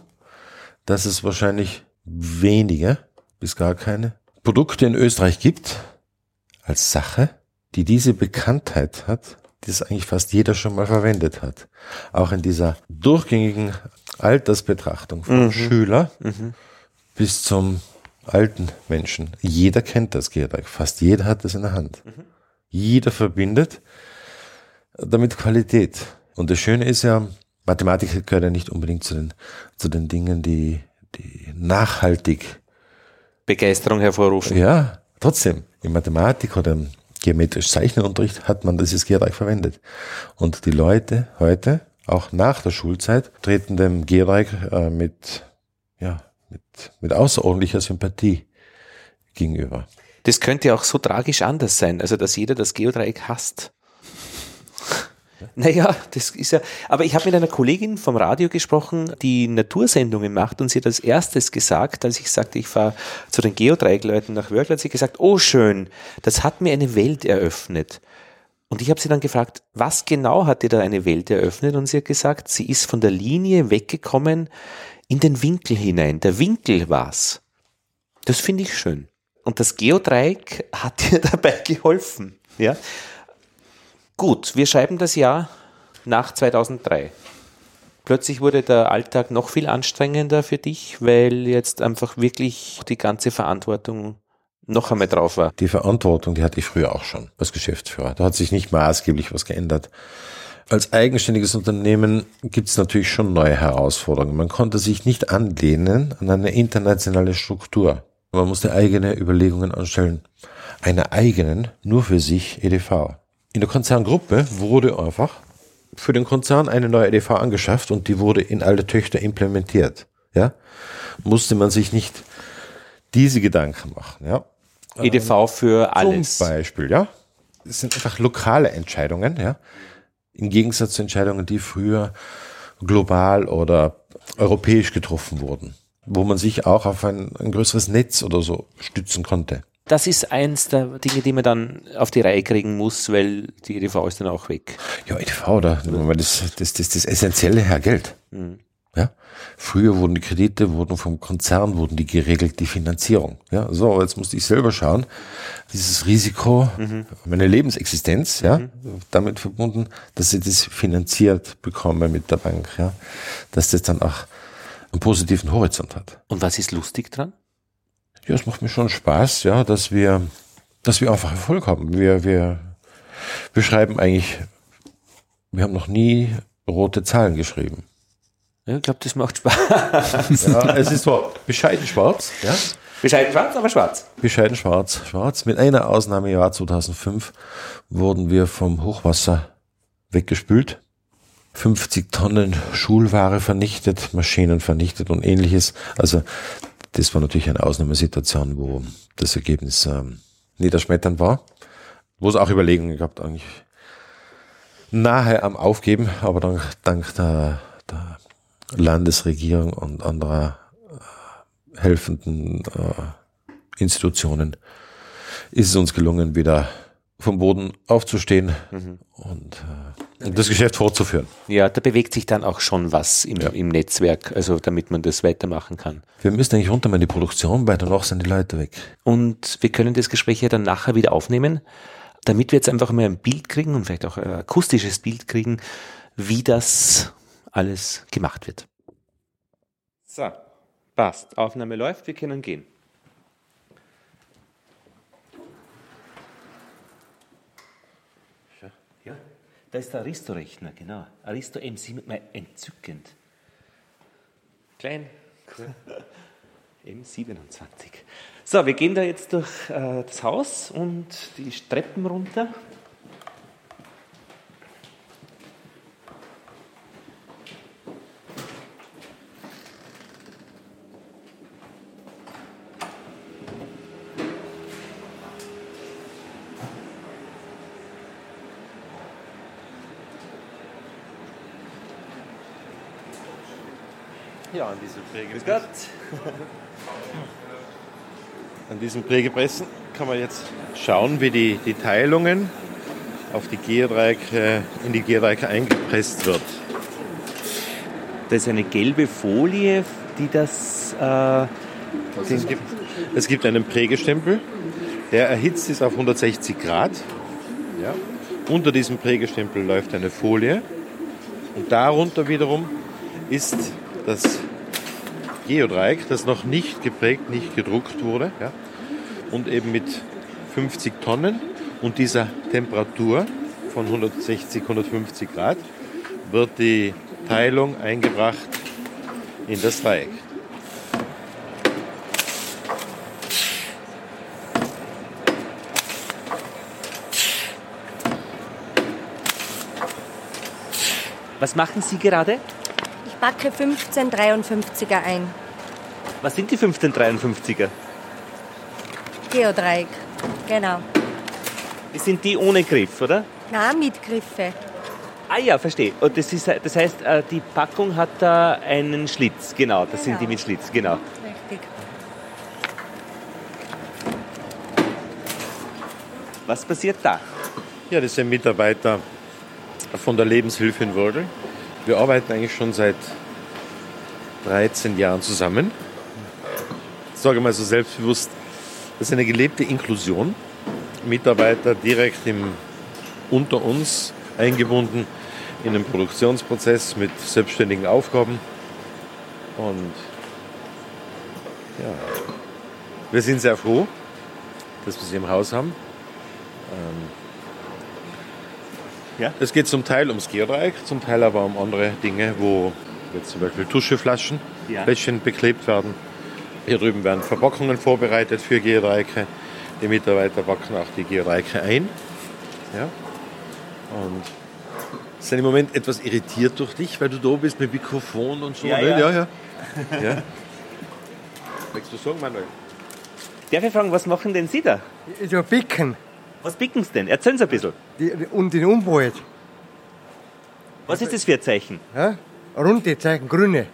dass es wahrscheinlich wenige bis gar keine Produkte in Österreich gibt als Sache, die diese Bekanntheit hat das eigentlich fast jeder schon mal verwendet hat. Auch in dieser durchgängigen Altersbetrachtung von mhm. Schüler mhm. bis zum alten Menschen. Jeder kennt das Geodreieck. Fast jeder hat das in der Hand. Mhm. Jeder verbindet damit Qualität. Und das Schöne ist ja, Mathematik gehört ja nicht unbedingt zu den, zu den Dingen, die, die nachhaltig Begeisterung hervorrufen. Ja, trotzdem. In Mathematik oder im geometrisch Zeichenunterricht hat man dieses Geodreieck verwendet. Und die Leute heute, auch nach der Schulzeit, treten dem Geodreieck äh, mit, ja, mit, mit außerordentlicher Sympathie gegenüber. Das könnte auch so tragisch anders sein, also dass jeder das Geodreieck hasst. Naja, das ist ja, aber ich habe mit einer Kollegin vom Radio gesprochen, die Natursendungen macht und sie hat als erstes gesagt, als ich sagte, ich fahre zu den Geodreieckleuten nach Wörgl, hat sie gesagt, oh schön, das hat mir eine Welt eröffnet. Und ich habe sie dann gefragt, was genau hat dir da eine Welt eröffnet? Und sie hat gesagt, sie ist von der Linie weggekommen in den Winkel hinein. Der Winkel war's. Das finde ich schön. Und das Geodreieck hat [laughs] dir dabei geholfen. Ja? Gut, wir schreiben das Jahr nach 2003. Plötzlich wurde der Alltag noch viel anstrengender für dich, weil jetzt einfach wirklich die ganze Verantwortung noch einmal drauf war. Die Verantwortung, die hatte ich früher auch schon als Geschäftsführer. Da hat sich nicht maßgeblich was geändert. Als eigenständiges Unternehmen gibt es natürlich schon neue Herausforderungen. Man konnte sich nicht anlehnen an eine internationale Struktur. Man musste eigene Überlegungen anstellen. Eine eigenen, nur für sich EDV. In der Konzerngruppe wurde einfach für den Konzern eine neue EDV angeschafft und die wurde in alle Töchter implementiert. Ja, musste man sich nicht diese Gedanken machen. Ja, EDV für alles. Zum Beispiel, ja. Es sind einfach lokale Entscheidungen, ja. Im Gegensatz zu Entscheidungen, die früher global oder europäisch getroffen wurden, wo man sich auch auf ein, ein größeres Netz oder so stützen konnte. Das ist eins der Dinge, die man dann auf die Reihe kriegen muss, weil die EDV ist dann auch weg. Ja, EDV, da, das, das, das, das Essentielle her Geld. Mhm. Ja? Früher wurden die Kredite, wurden vom Konzern, wurden die geregelt, die Finanzierung. Ja, so, jetzt musste ich selber schauen. Dieses Risiko, mhm. meine Lebensexistenz, ja, mhm. damit verbunden, dass ich das finanziert bekomme mit der Bank, ja, dass das dann auch einen positiven Horizont hat. Und was ist lustig dran? Ja, es macht mir schon Spaß, ja, dass wir, dass wir einfach Erfolg haben. Wir, wir, wir schreiben eigentlich, wir haben noch nie rote Zahlen geschrieben. Ja, ich glaube, das macht Spaß. ja, es ist so bescheiden schwarz. Ja? Bescheiden schwarz, aber schwarz. Bescheiden schwarz, schwarz. Mit einer Ausnahme im Jahr 2005 wurden wir vom Hochwasser weggespült. 50 Tonnen Schulware vernichtet, Maschinen vernichtet und ähnliches. Also das war natürlich eine Ausnahmesituation, wo das Ergebnis ähm, niederschmetternd war. Wo es auch Überlegungen gab, eigentlich nahe am Aufgeben, aber dank, dank der, der Landesregierung und anderer äh, helfenden äh, Institutionen ist es uns gelungen, wieder vom Boden aufzustehen mhm. und, äh, das Geschäft fortzuführen. Ja, da bewegt sich dann auch schon was im, ja. im, Netzwerk, also damit man das weitermachen kann. Wir müssen eigentlich runter in die Produktion, weil danach sind die Leute weg. Und wir können das Gespräch ja dann nachher wieder aufnehmen, damit wir jetzt einfach mal ein Bild kriegen und vielleicht auch ein akustisches Bild kriegen, wie das alles gemacht wird. So, passt. Aufnahme läuft, wir können gehen. Da ist der Aristo-Rechner, genau. Aristo M7, mal entzückend. Klein, cool. [laughs] M27. So, wir gehen da jetzt durch äh, das Haus und die Treppen runter. Diesem Prägepressen. An diesem Prägepressen kann man jetzt schauen, wie die, die Teilungen auf die Geodreiecke, in die Geodreiecke eingepresst wird. Das ist eine gelbe Folie, die das. Äh, es, gibt, es gibt einen Prägestempel, der erhitzt ist auf 160 Grad. Ja. Unter diesem Prägestempel läuft eine Folie und darunter wiederum ist das Geodreieck, das noch nicht geprägt, nicht gedruckt wurde ja, und eben mit 50 Tonnen und dieser Temperatur von 160, 150 Grad wird die Teilung eingebracht in das Dreieck. Was machen Sie gerade? Backe 1553er ein. Was sind die 1553er? Geodreieck, genau. Das sind die ohne Griff, oder? Nein, mit Griffe. Ah ja, verstehe. Und das, ist, das heißt, äh, die Packung hat da einen Schlitz, genau. Das genau. sind die mit Schlitz, genau. Richtig. Was passiert da? Ja, das sind Mitarbeiter von der Lebenshilfe in Würgel. Wir arbeiten eigentlich schon seit 13 Jahren zusammen. Ich sage mal so selbstbewusst, das ist eine gelebte Inklusion. Mitarbeiter direkt im, unter uns eingebunden in den Produktionsprozess mit selbstständigen Aufgaben. Und ja, wir sind sehr froh, dass wir sie im Haus haben. Ähm, Ja. Es geht zum Teil ums Geodreieck, zum Teil aber um andere Dinge, wo jetzt zum Beispiel Tuscheflaschen, Ja. Fläschchen beklebt werden. Hier drüben werden Verpackungen vorbereitet für Geodreiecke. Die Mitarbeiter backen auch die Geodreiecke ein. Ja. Und sind im Moment etwas irritiert durch dich, weil du da bist mit Mikrofon und so. Ja, ne? ja. ja. ja. [laughs] ja. Willst du sagen, Manuel? Darf ich fragen, was machen denn Sie da? So Bicken Was picken Sie denn? Erzählen Sie ein bisschen. die, und den Umwelt. Was ist das für ein Zeichen? Ja? Runde Zeichen, grüne.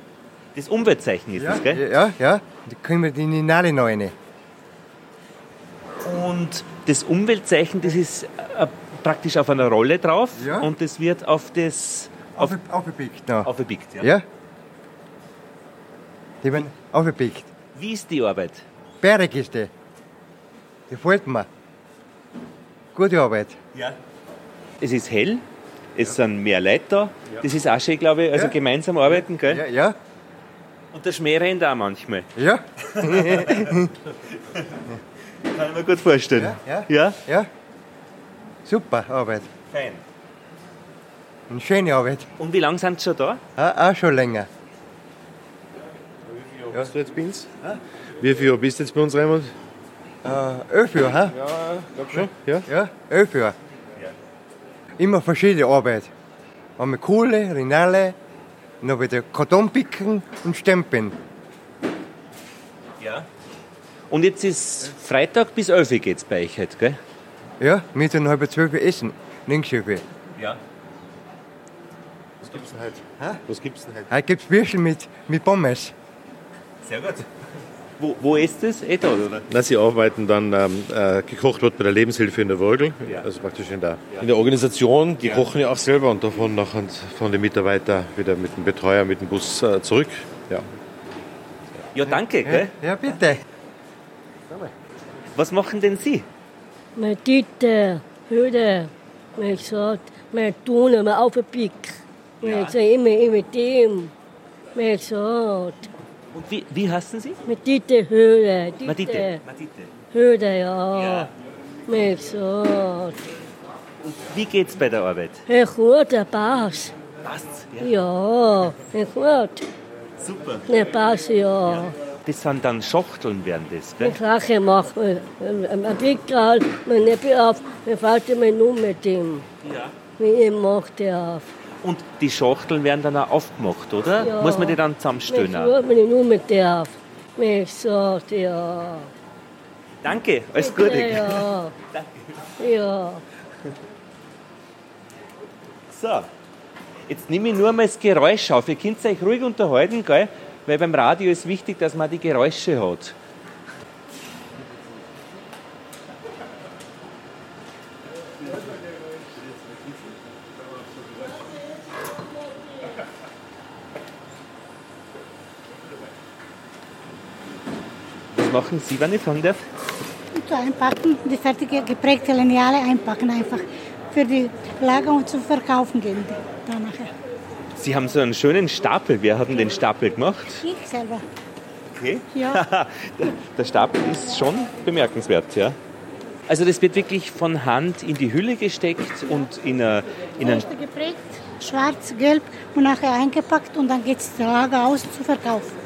Das Umweltzeichen ist Ja, das, gell? ja, ja. Die können wir die in die Nase rein. Und das Umweltzeichen, das ist äh, praktisch auf einer Rolle drauf Ja. und das wird auf das auf, Auf, aufgepickt. noch. aufgepickt. Ja. Ja? Die werden aufgepickt. Wie ist die Arbeit? Berg ist die. Gefällt mir. Gute Arbeit. Es ist hell, es sind mehr Leute da. Das ist auch schön, glaube ich, also Ja. gemeinsam arbeiten, gell? Ja, ja, Und der Schmäh rennt auch manchmal. ja, [laughs] Kann ich mir gut vorstellen. Ja, ja? ja. Super Arbeit. Fein. Eine schöne Arbeit. Und wie lange sind Sie schon da? Auch, auch schon länger. Ja. Hast du jetzt bei uns? Wie viel Jahre bist du jetzt bei uns, Raimund? Äh, elf Jahre, ha? Ja, glaub schon. Ja? Ja, elf Jahre. Immer verschiedene Arbeit. Einmal Kohle, Rinale, noch wieder Karton picken und stempeln. Ja. Und jetzt ist Freitag bis 11 Uhr geht's bei euch heute, gell? Ja, wir dann halb zwölf Uhr essen. Linkshöfe. Ja. Was gibt's denn heute? Was gibt's denn heute? Heute gibt es Würstel mit, mit Pommes. Sehr gut. Wo, wo ist das? Da, oder? Na, sie arbeiten dann, ähm, äh, gekocht wird bei der Lebenshilfe in der Würgel, Ja. also praktisch in der, in der Organisation. Die kochen ja auch selber und davon nachher von den Mitarbeitern wieder mit dem Betreuer, mit dem Bus äh, zurück. Ja. Ja, danke, gell? Ja, bitte. Was machen denn Sie? Meine Tite, Hüde, mir gesagt, meine Tune, mir aufgepickt. Mir gesagt, immer, immer dem. Mir gesagt, Und wie, wie heißen Sie? mit Höhle, Matite. Matite. Höhle, ja. Ja. Mir gesagt, Wie geht's bei der Arbeit? Herr gut, der Pass. Passt's? Ja, Herr gut, Super. der Pass, ja. Das sind dann Schachteln, werden das, gell? Ich Sache machen, ein Pickel, mein Neppe auf, mein Vater mir nur mit dem. Ja. Wie ich macht der auf. Und die Schachteln werden dann auch aufgemacht, oder? Ja. Muss man die dann zusammenstellen? Ich auch? würde mir nur mit der. Mir sagt, ja. Danke, alles Gute. Ja. [laughs] Ja. So, jetzt nehme ich nur mal das Geräusch auf. Ihr könnt euch ruhig unterhalten, gell? Weil beim Radio ist wichtig, dass man die Geräusche hat. Machen Sie, wenn ich fragen darf? zu einpacken, die fertige geprägte Lineale einpacken einfach für die Lager und zu verkaufen gehen die dann nachher. Sie haben so einen schönen Stapel. Wer hat denn den Stapel gemacht? Ich selber. Okay. Ja. [laughs] Der Stapel ist schon bemerkenswert, ja. Also das wird wirklich von Hand in die Hülle gesteckt und in, eine, in ein... Geprägt, schwarz, gelb und nachher eingepackt und dann geht es Lager aus zu verkaufen.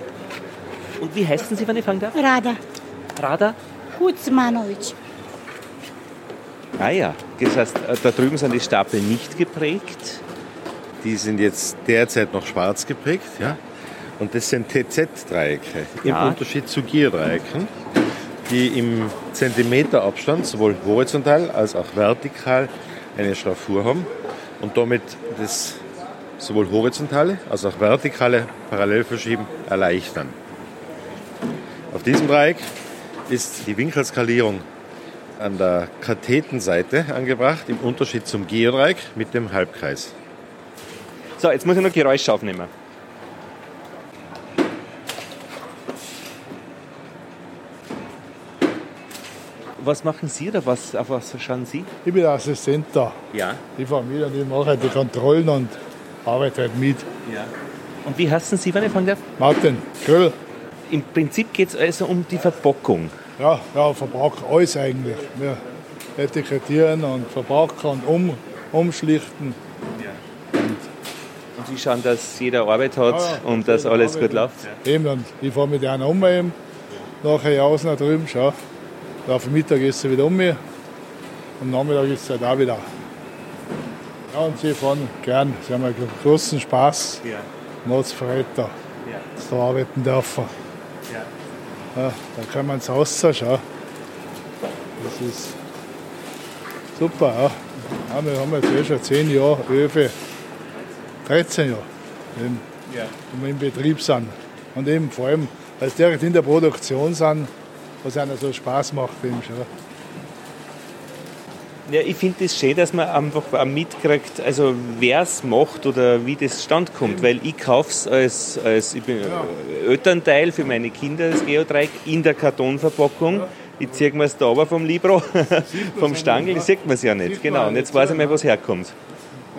Und wie heißen Sie, wenn ich fragen darf? Rada, Rada? Kuzmanovic. Ah ja, das heißt, äh, da drüben sind die Stapel nicht geprägt. Die sind jetzt derzeit noch schwarz geprägt. Ja? Und das sind TZ-Dreiecke. Im Ja. Unterschied zu Gierdreiecken, die im Zentimeterabstand sowohl horizontal als auch vertikal eine Schraffur haben und damit das sowohl horizontale als auch vertikale Parallelverschieben erleichtern. Auf diesem Dreieck ist die Winkelskalierung an der Kathetenseite angebracht, im Unterschied zum Geodreieck mit dem Halbkreis. So, jetzt muss ich noch Geräusche aufnehmen. Was machen Sie oder was, auf was schauen Sie? Ich bin der Assistent da. Ja. Mit und ich mache halt die Kontrollen und arbeite halt mit. Ja. Und wie heißen Sie, wenn ich fragen darf? Martin, Grill. Im Prinzip geht es also um die Verpackung. Ja, ja, Verbrauch, alles eigentlich. Wir etikettieren und verpacken und um, umschlichten. Und Sie schauen, dass jeder Arbeit hat Ja, ja, und dass alles gut läuft. Eben, und ich fahre mit einer um eben, nachher außen nach drüben, schau. Auf Mittagessen wieder um mich. Am Nachmittag ist es halt auch wieder. Ja, und sie fahren gern. Sie haben einen großen Spaß. Ja. Motzverräter, Ja. dass da arbeiten dürfen. Ja. Ja, da kann man ins Haus schauen. Das ist super. Ja. Ja, wir haben jetzt eh schon 10 Jahre Öfe, 13 Jahre, eben, Ja. wo wir im Betrieb sind. Und eben vor allem, weil sie direkt in der Produktion sind, was einer so Spaß macht. Eben schon. Ja, ich finde es das schön, dass man einfach auch mitkriegt, also wer es macht oder wie das stand kommt, weil ich kaufe es als, als ich bin Elternteil für meine Kinder, das Geodreieck, in der Kartonverpackung. Ich ziehe mir es da aber vom Libro, [laughs] vom Stangel, sieht man es ja nicht. Genau, und jetzt weiß ich mal, was herkommt.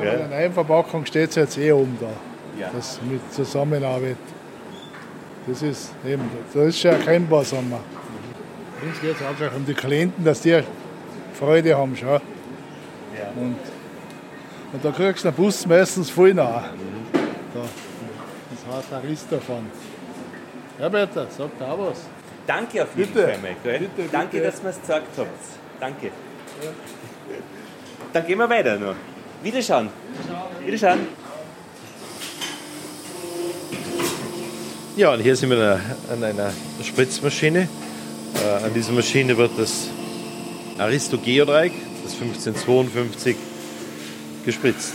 Ja. Bei der neuen Verpackung steht es jetzt eh oben da. Ja. Das mit Zusammenarbeit. Das ist eben, das ist schon erkennbar, sagen wir. Uns geht es einfach um die Klienten, dass die Freude haben. Schon. Und, und da kriegst du den Bus meistens voll nach. Da. Das heißt Arista davon. Ja, bitte, sagt auch was. Danke auf jeden Bitte. Fall, mal, gell? Bitte, Danke, bitte. dass ihr es gesagt habt. Danke. Dann gehen wir weiter noch. Wiederschauen. Wiederschauen. Ja, und hier sind wir an einer Spritzmaschine. Äh, an dieser Maschine wird das Aristo Geodreieck, das 1552, gespritzt.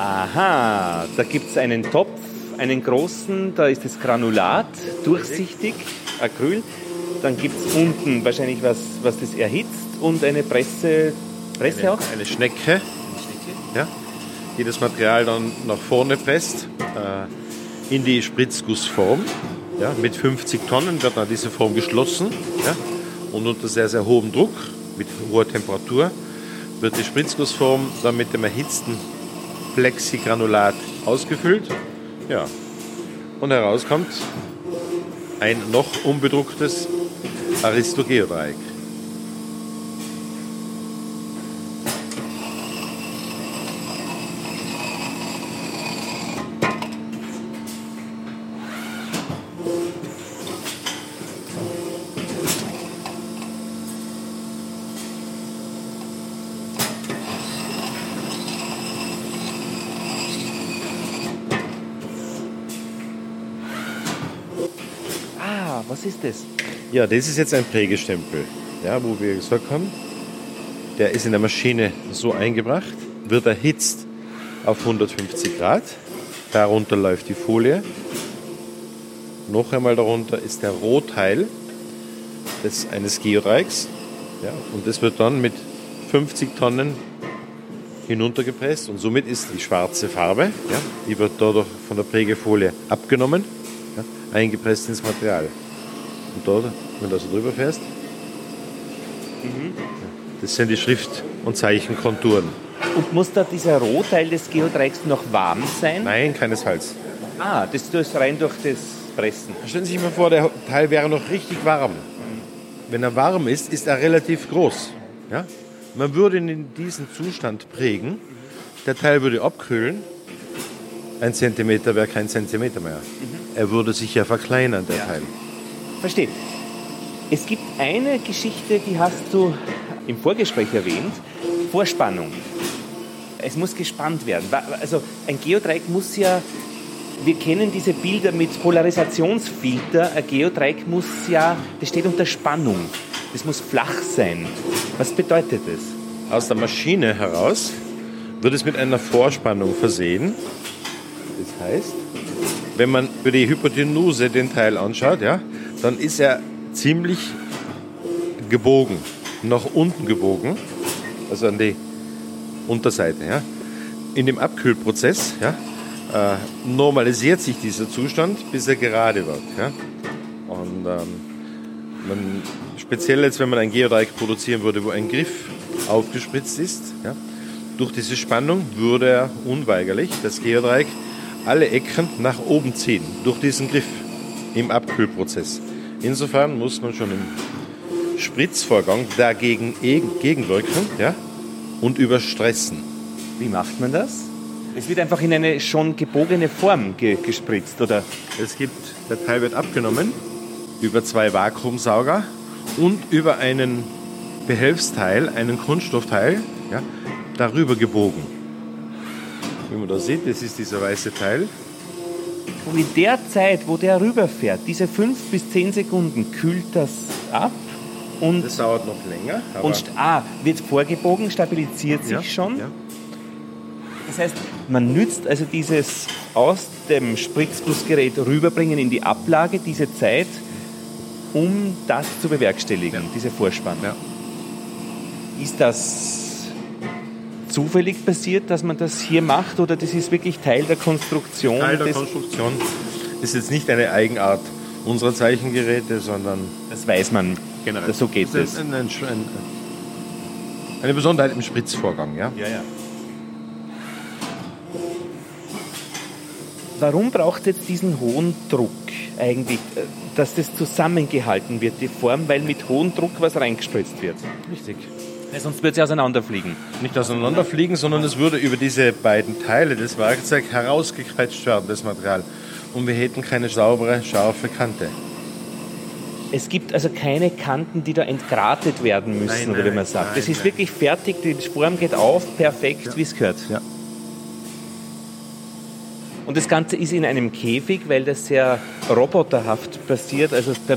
Aha, da gibt es einen Topf, einen großen, da ist das Granulat, durchsichtig, Acryl. Dann gibt es unten wahrscheinlich was, was das erhitzt und eine Presse, Presse Eine, auch? eine Schnecke, ja, die das Material dann nach vorne presst äh, in die Spritzgussform. Ja, mit 50 Tonnen wird dann diese Form geschlossen ja, und unter sehr, sehr hohem Druck, mit hoher Temperatur, wird die Spritzgussform dann mit dem erhitzten Plexigranulat ausgefüllt. Ja. Und herauskommt ein noch unbedrucktes Aristogeodreieck. Ah, was ist das? Ja, das ist jetzt ein Prägestempel, ja, wo wir gesagt haben, der ist in der Maschine so eingebracht, wird erhitzt auf 150 Grad, darunter läuft die Folie, noch einmal darunter ist der Rohteil des, eines Geodreiecks ja, und das wird dann mit 50 Tonnen hinuntergepresst und somit ist die schwarze Farbe, ja, die wird dadurch von der Prägefolie abgenommen, ja, eingepresst ins Material. Und da, wenn du so drüber fährst, das sind die Schrift- und Zeichenkonturen. Und muss da dieser Rohteil des Geodreiecks noch warm sein? Nein, keinesfalls. Ah, das ist rein durch das Pressen. Stellen Sie sich mal vor, der Teil wäre noch richtig warm. Wenn er warm ist, ist er relativ groß. Ja? Man würde ihn in diesen Zustand prägen, der Teil würde abkühlen Ein Zentimeter wäre kein Zentimeter mehr. Er würde sich ja verkleinern, der Teil. Verstehe. Es gibt eine Geschichte, die hast du im Vorgespräch erwähnt. Vorspannung. Es muss gespannt werden. Also ein Geodreieck muss ja, wir kennen diese Bilder mit Polarisationsfilter. Ein Geodreieck muss ja, das steht unter Spannung. Das muss flach sein. Was bedeutet das? Aus der Maschine heraus wird es mit einer Vorspannung versehen. Das heißt, wenn man über die Hypotenuse den Teil anschaut, ja, dann ist er ziemlich gebogen, nach unten gebogen, also an die Unterseite. Ja. In dem Abkühlprozess ja, äh, normalisiert sich dieser Zustand, bis er gerade wird. Ja. Und ähm, man, speziell jetzt, wenn man ein Geodreieck produzieren würde, wo ein Griff aufgespritzt ist, ja, durch diese Spannung würde er unweigerlich das Geodreieck alle Ecken nach oben ziehen, durch diesen Griff im Abkühlprozess. Insofern muss man schon im Spritzvorgang dagegen egen- gegenwirken ja, und überstressen. Wie macht man das? Es wird einfach in eine schon gebogene Form ge gespritzt, oder? Es gibt, der Teil wird abgenommen über zwei Vakuumsauger und über einen Behelfsteil, einen Kunststoffteil, ja, darüber gebogen. Wie man da sieht, das ist dieser weiße Teil. Und in der Zeit, wo der rüberfährt, diese fünf bis zehn Sekunden, kühlt das ab und, Das dauert noch länger. und ah, wird vorgebogen, stabilisiert sich Ja, schon. ja. Das heißt, man nützt also dieses aus dem Spritzgussgerät rüberbringen in die Ablage, diese Zeit, um das zu bewerkstelligen, diese Vorspannung. Ist das zufällig passiert, dass man das hier macht oder das ist wirklich Teil der Konstruktion? Teil der Konstruktion ist jetzt nicht eine Eigenart unserer Zeichengeräte, sondern Das weiß man. generell. So geht Das ist es. ein, ein, ein, eine Besonderheit im Spritzvorgang. Ja? Ja, ja. Warum braucht es jetzt diesen hohen Druck eigentlich, äh, dass das zusammengehalten wird, die Form, weil mit hohem Druck was reingespritzt wird? Richtig. Weil sonst wird sie auseinanderfliegen. Nicht auseinanderfliegen, sondern es würde über diese beiden Teile des Werkzeugs herausgequetscht werden, das Material. Und wir hätten keine saubere, scharfe Kante. Es gibt also keine Kanten, die da entgratet werden müssen, Nein, oder wie man sagt. nein, das ist nein. wirklich fertig, die Form geht auf, perfekt, wie es gehört. Ja. Und das Ganze ist in einem Käfig, weil das sehr roboterhaft passiert. Also da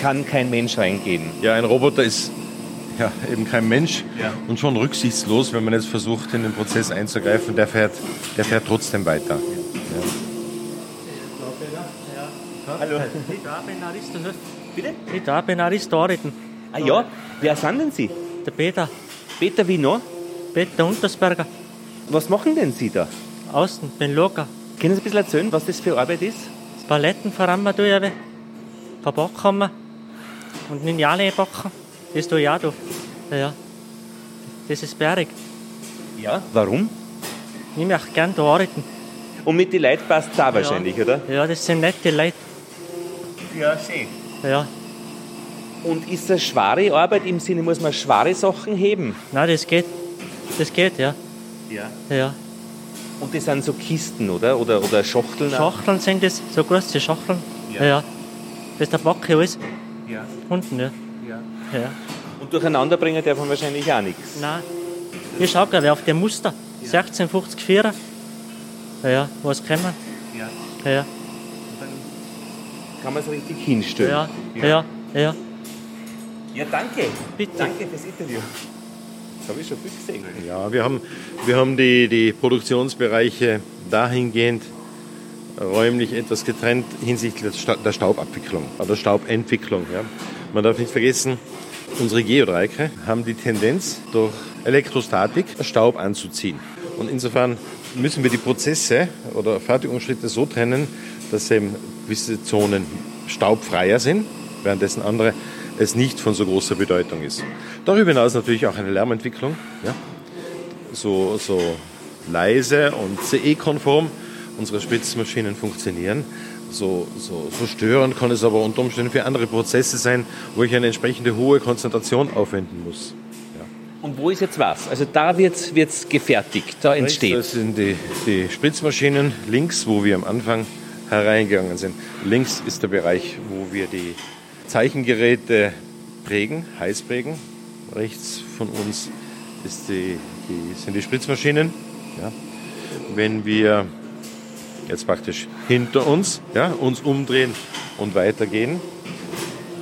kann kein Mensch reingehen. Ja, ein Roboter ist ja, eben kein Mensch Ja. und schon rücksichtslos, wenn man jetzt versucht, in den Prozess einzugreifen. Der fährt, der fährt trotzdem weiter. Hallo. Bin Aristos. Bitte? Ich da bin Aristoriten. Ah ja, wer sind denn Sie? Der Peter. Peter wie noch? Peter Untersberger. Was machen denn Sie da? Außen, bin Locker. Können Sie ein bisschen erzählen, was das für Arbeit ist? Das Paletten verrammen. Verbacken wir. Und Lineale backen. Da. Ja, ja. Das ist berg. Ja. Warum? Ich möchte gerne da arbeiten. Und mit den Leuten passt es auch wahrscheinlich, ja. oder? Ja, das sind nette Leute. Ja, schön. Ja. Und ist das schwere Arbeit im Sinne, muss man schwere Sachen heben? Nein, das geht. Das geht, ja. Ja. Ja. Und das sind so Kisten, oder? Oder, oder Schachteln? Schachteln sind das, so große Schachteln. Ja. Ja. ja. Das ist der Backe alles. Ja. Unten, ja. Ja. Ja. Und durcheinander bringen darf man wahrscheinlich auch nichts. Nein. Ich schau gerade auf dem Muster. 1650 Vierer. Ja, ja, was kann man? Ja. Ja, ja. Kann man es richtig hinstellen. Ja, ja, ja. Ja, danke. Bitte. Danke fürs Interview. Das habe ich schon viel gesehen. Ja, wir haben, wir haben die, die Produktionsbereiche dahingehend räumlich etwas getrennt hinsichtlich der Staubabwicklung oder Staubentwicklung. Ja. Man darf nicht vergessen, unsere Geodreiecke haben die Tendenz, durch Elektrostatik Staub anzuziehen. Und insofern müssen wir die Prozesse oder Fertigungsschritte so trennen, dass eben gewisse Zonen staubfreier sind, währenddessen andere es nicht von so großer Bedeutung ist. Darüber hinaus natürlich auch eine Lärmentwicklung, ja? so, so leise und CE-konform unsere Spritzmaschinen funktionieren. So, so, so störend kann es aber unter Umständen für andere Prozesse sein, wo ich eine entsprechende hohe Konzentration aufwenden muss. Und wo ist jetzt was? Also da wird es gefertigt, da entsteht. Das sind die, die Spritzmaschinen links, wo wir am Anfang hereingegangen sind. Links ist der Bereich, wo wir die Zeichengeräte prägen, heiß prägen. Rechts von uns ist die, die, sind die Spritzmaschinen. Ja. Wenn wir jetzt praktisch hinter uns ja, uns umdrehen und weitergehen,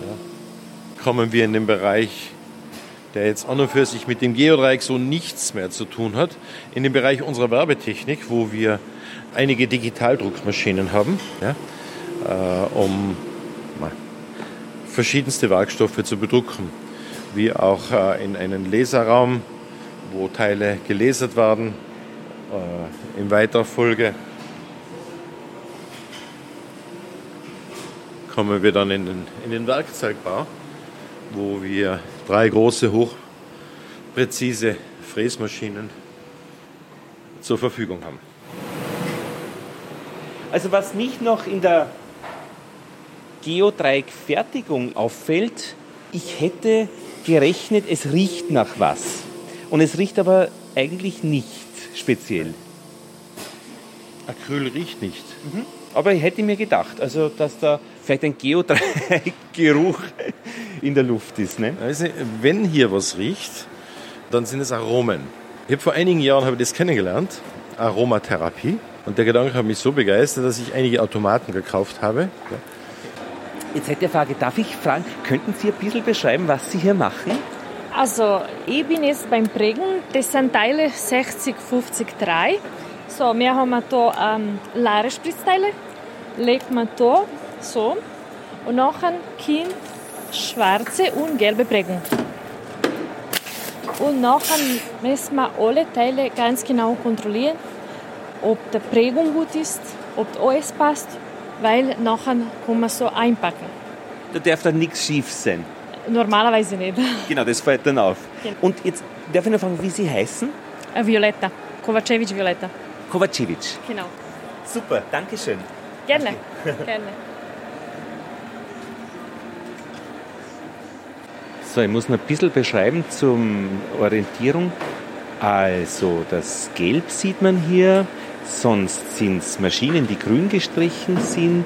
ja, kommen wir in den Bereich, der jetzt an und für sich mit dem Geodreieck so nichts mehr zu tun hat, in den Bereich unserer Werbetechnik, wo wir einige Digitaldruckmaschinen haben, ja, äh, um na, verschiedenste Werkstoffe zu bedrucken, wie auch äh, in einen Laserraum, wo Teile gelasert werden, äh, in weiterer Folge kommen wir dann in den, in den Werkzeugbau, wo wir drei große, hochpräzise Fräsmaschinen zur Verfügung haben. Also was mich noch in der Geodreieckfertigung auffällt, ich hätte gerechnet, es riecht nach was. Und es riecht aber eigentlich nicht speziell. Acryl riecht nicht. Mhm. Aber ich hätte mir gedacht, also dass da vielleicht ein Geodreieckgeruch in der Luft ist. Ne? Also, wenn hier was riecht, dann sind es Aromen. Ich habe vor einigen Jahren habe ich das kennengelernt, Aromatherapie. Und der Gedanke hat mich so begeistert, dass ich einige Automaten gekauft habe. Ja. Jetzt hätte ich eine Frage, darf ich, Frank, könnten Sie ein bisschen beschreiben, was Sie hier machen? Also, ich bin jetzt beim Prägen. Das sind Teile 60, 50, 3. So, wir haben hier ähm, leere Spritzteile. Legt man hier so. Und nachher kommt schwarze und gelbe Prägung. Und nachher müssen wir alle Teile ganz genau kontrollieren, ob die Prägung gut ist, ob alles passt, weil nachher kann man so einpacken. Da darf dann nichts schief sein. Normalerweise nicht. [laughs] Genau, das fällt dann auf. Genau. Und jetzt darf ich noch fragen, wie Sie heißen? Äh, Violetta. Kovacevic Violetta. Kovacevic. Genau. Super, danke schön. Gerne. Gerne. So, ich muss noch ein bisschen beschreiben zur Orientierung. Also, das Gelb sieht man hier, sonst sind es Maschinen, die grün gestrichen sind,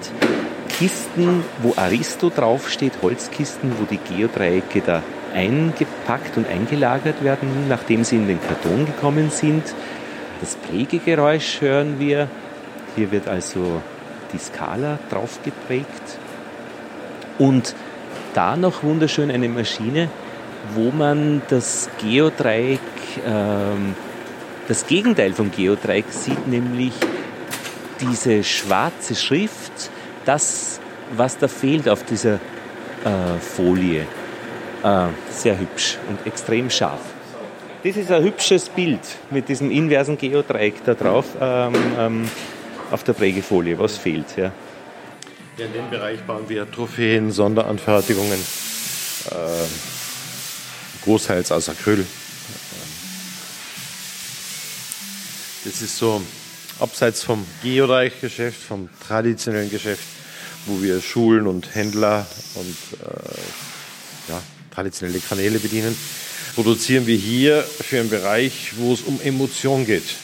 Kisten, wo Aristo draufsteht, Holzkisten, wo die Geodreiecke da eingepackt und eingelagert werden, nachdem sie in den Karton gekommen sind. Das Prägegeräusch hören wir. Hier wird also die Skala drauf geprägt. Und da noch wunderschön eine Maschine, wo man das Geodreieck, ähm, das Gegenteil vom Geodreieck sieht, nämlich diese schwarze Schrift, das, was da fehlt auf dieser äh, Folie. Äh, sehr hübsch und extrem scharf. Das ist ein hübsches Bild mit diesem inversen Geodreieck da drauf ähm, ähm, auf der Prägefolie. Was fehlt? Ja. Ja, in dem Bereich bauen wir Trophäen, Sonderanfertigungen, äh, großteils aus Acryl. Das ist so abseits vom Geodreieck-Geschäft, vom traditionellen Geschäft, wo wir Schulen und Händler und äh, ja, traditionelle Kanäle bedienen, produzieren wir hier für einen Bereich, wo es um Emotion geht.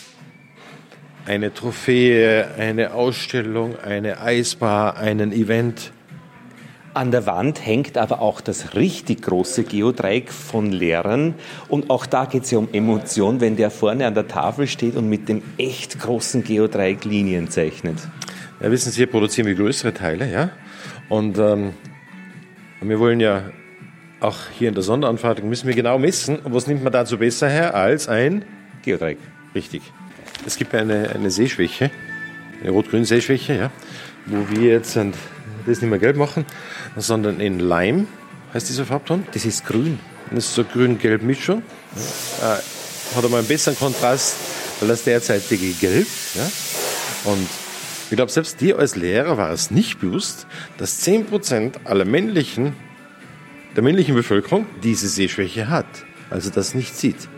Eine Trophäe, eine Ausstellung, eine Eisbar, einen Event. An der Wand hängt aber auch das richtig große Geodreieck von Lehrern. Und auch da geht es ja um Emotion, wenn der vorne an der Tafel steht und mit dem echt großen Geodreieck Linien zeichnet. Ja, wissen Sie, hier produzieren wir größere Teile, ja. Und ähm, wir wollen ja auch hier in der Sonderanfertigung müssen wir genau messen. Und was nimmt man dazu besser her als ein Geodreieck? Richtig. Es gibt eine, eine Sehschwäche, eine rot-grün Sehschwäche, ja, wo wir jetzt ein, das nicht mehr gelb machen, sondern in Leim heißt dieser Farbton. Das ist grün. Das ist so grün-gelb Mischung. Ja. Äh, hat aber einen besseren Kontrast als das derzeitige Gelb. Ja. Und ich glaube, selbst dir als Lehrer war es nicht bewusst, dass 10% aller männlichen, der männlichen Bevölkerung diese Sehschwäche hat. Also das nicht sieht.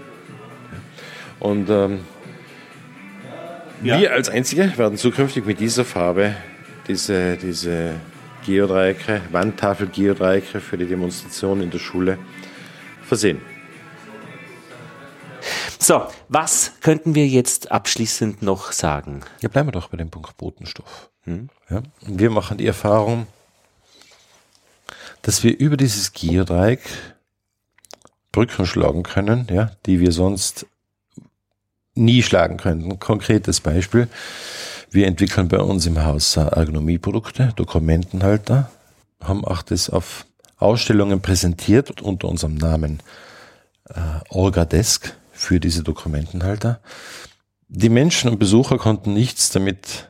Und ähm, ja. wir als Einzige werden zukünftig mit dieser Farbe diese, diese Geodreiecke, Wandtafel-Geodreiecke für die Demonstration in der Schule versehen. So, was könnten wir jetzt abschließend noch sagen? Ja, bleiben wir doch bei dem Punkt Botenstoff. Hm? Ja, wir machen die Erfahrung, dass wir über dieses Geodreieck Brücken schlagen können, ja, die wir sonst nie schlagen könnten. Konkretes Beispiel. Wir entwickeln bei uns im Haus Ergonomieprodukte, Dokumentenhalter, haben auch das auf Ausstellungen präsentiert unter unserem Namen äh, Olga Desk für diese Dokumentenhalter. Die Menschen und Besucher konnten nichts damit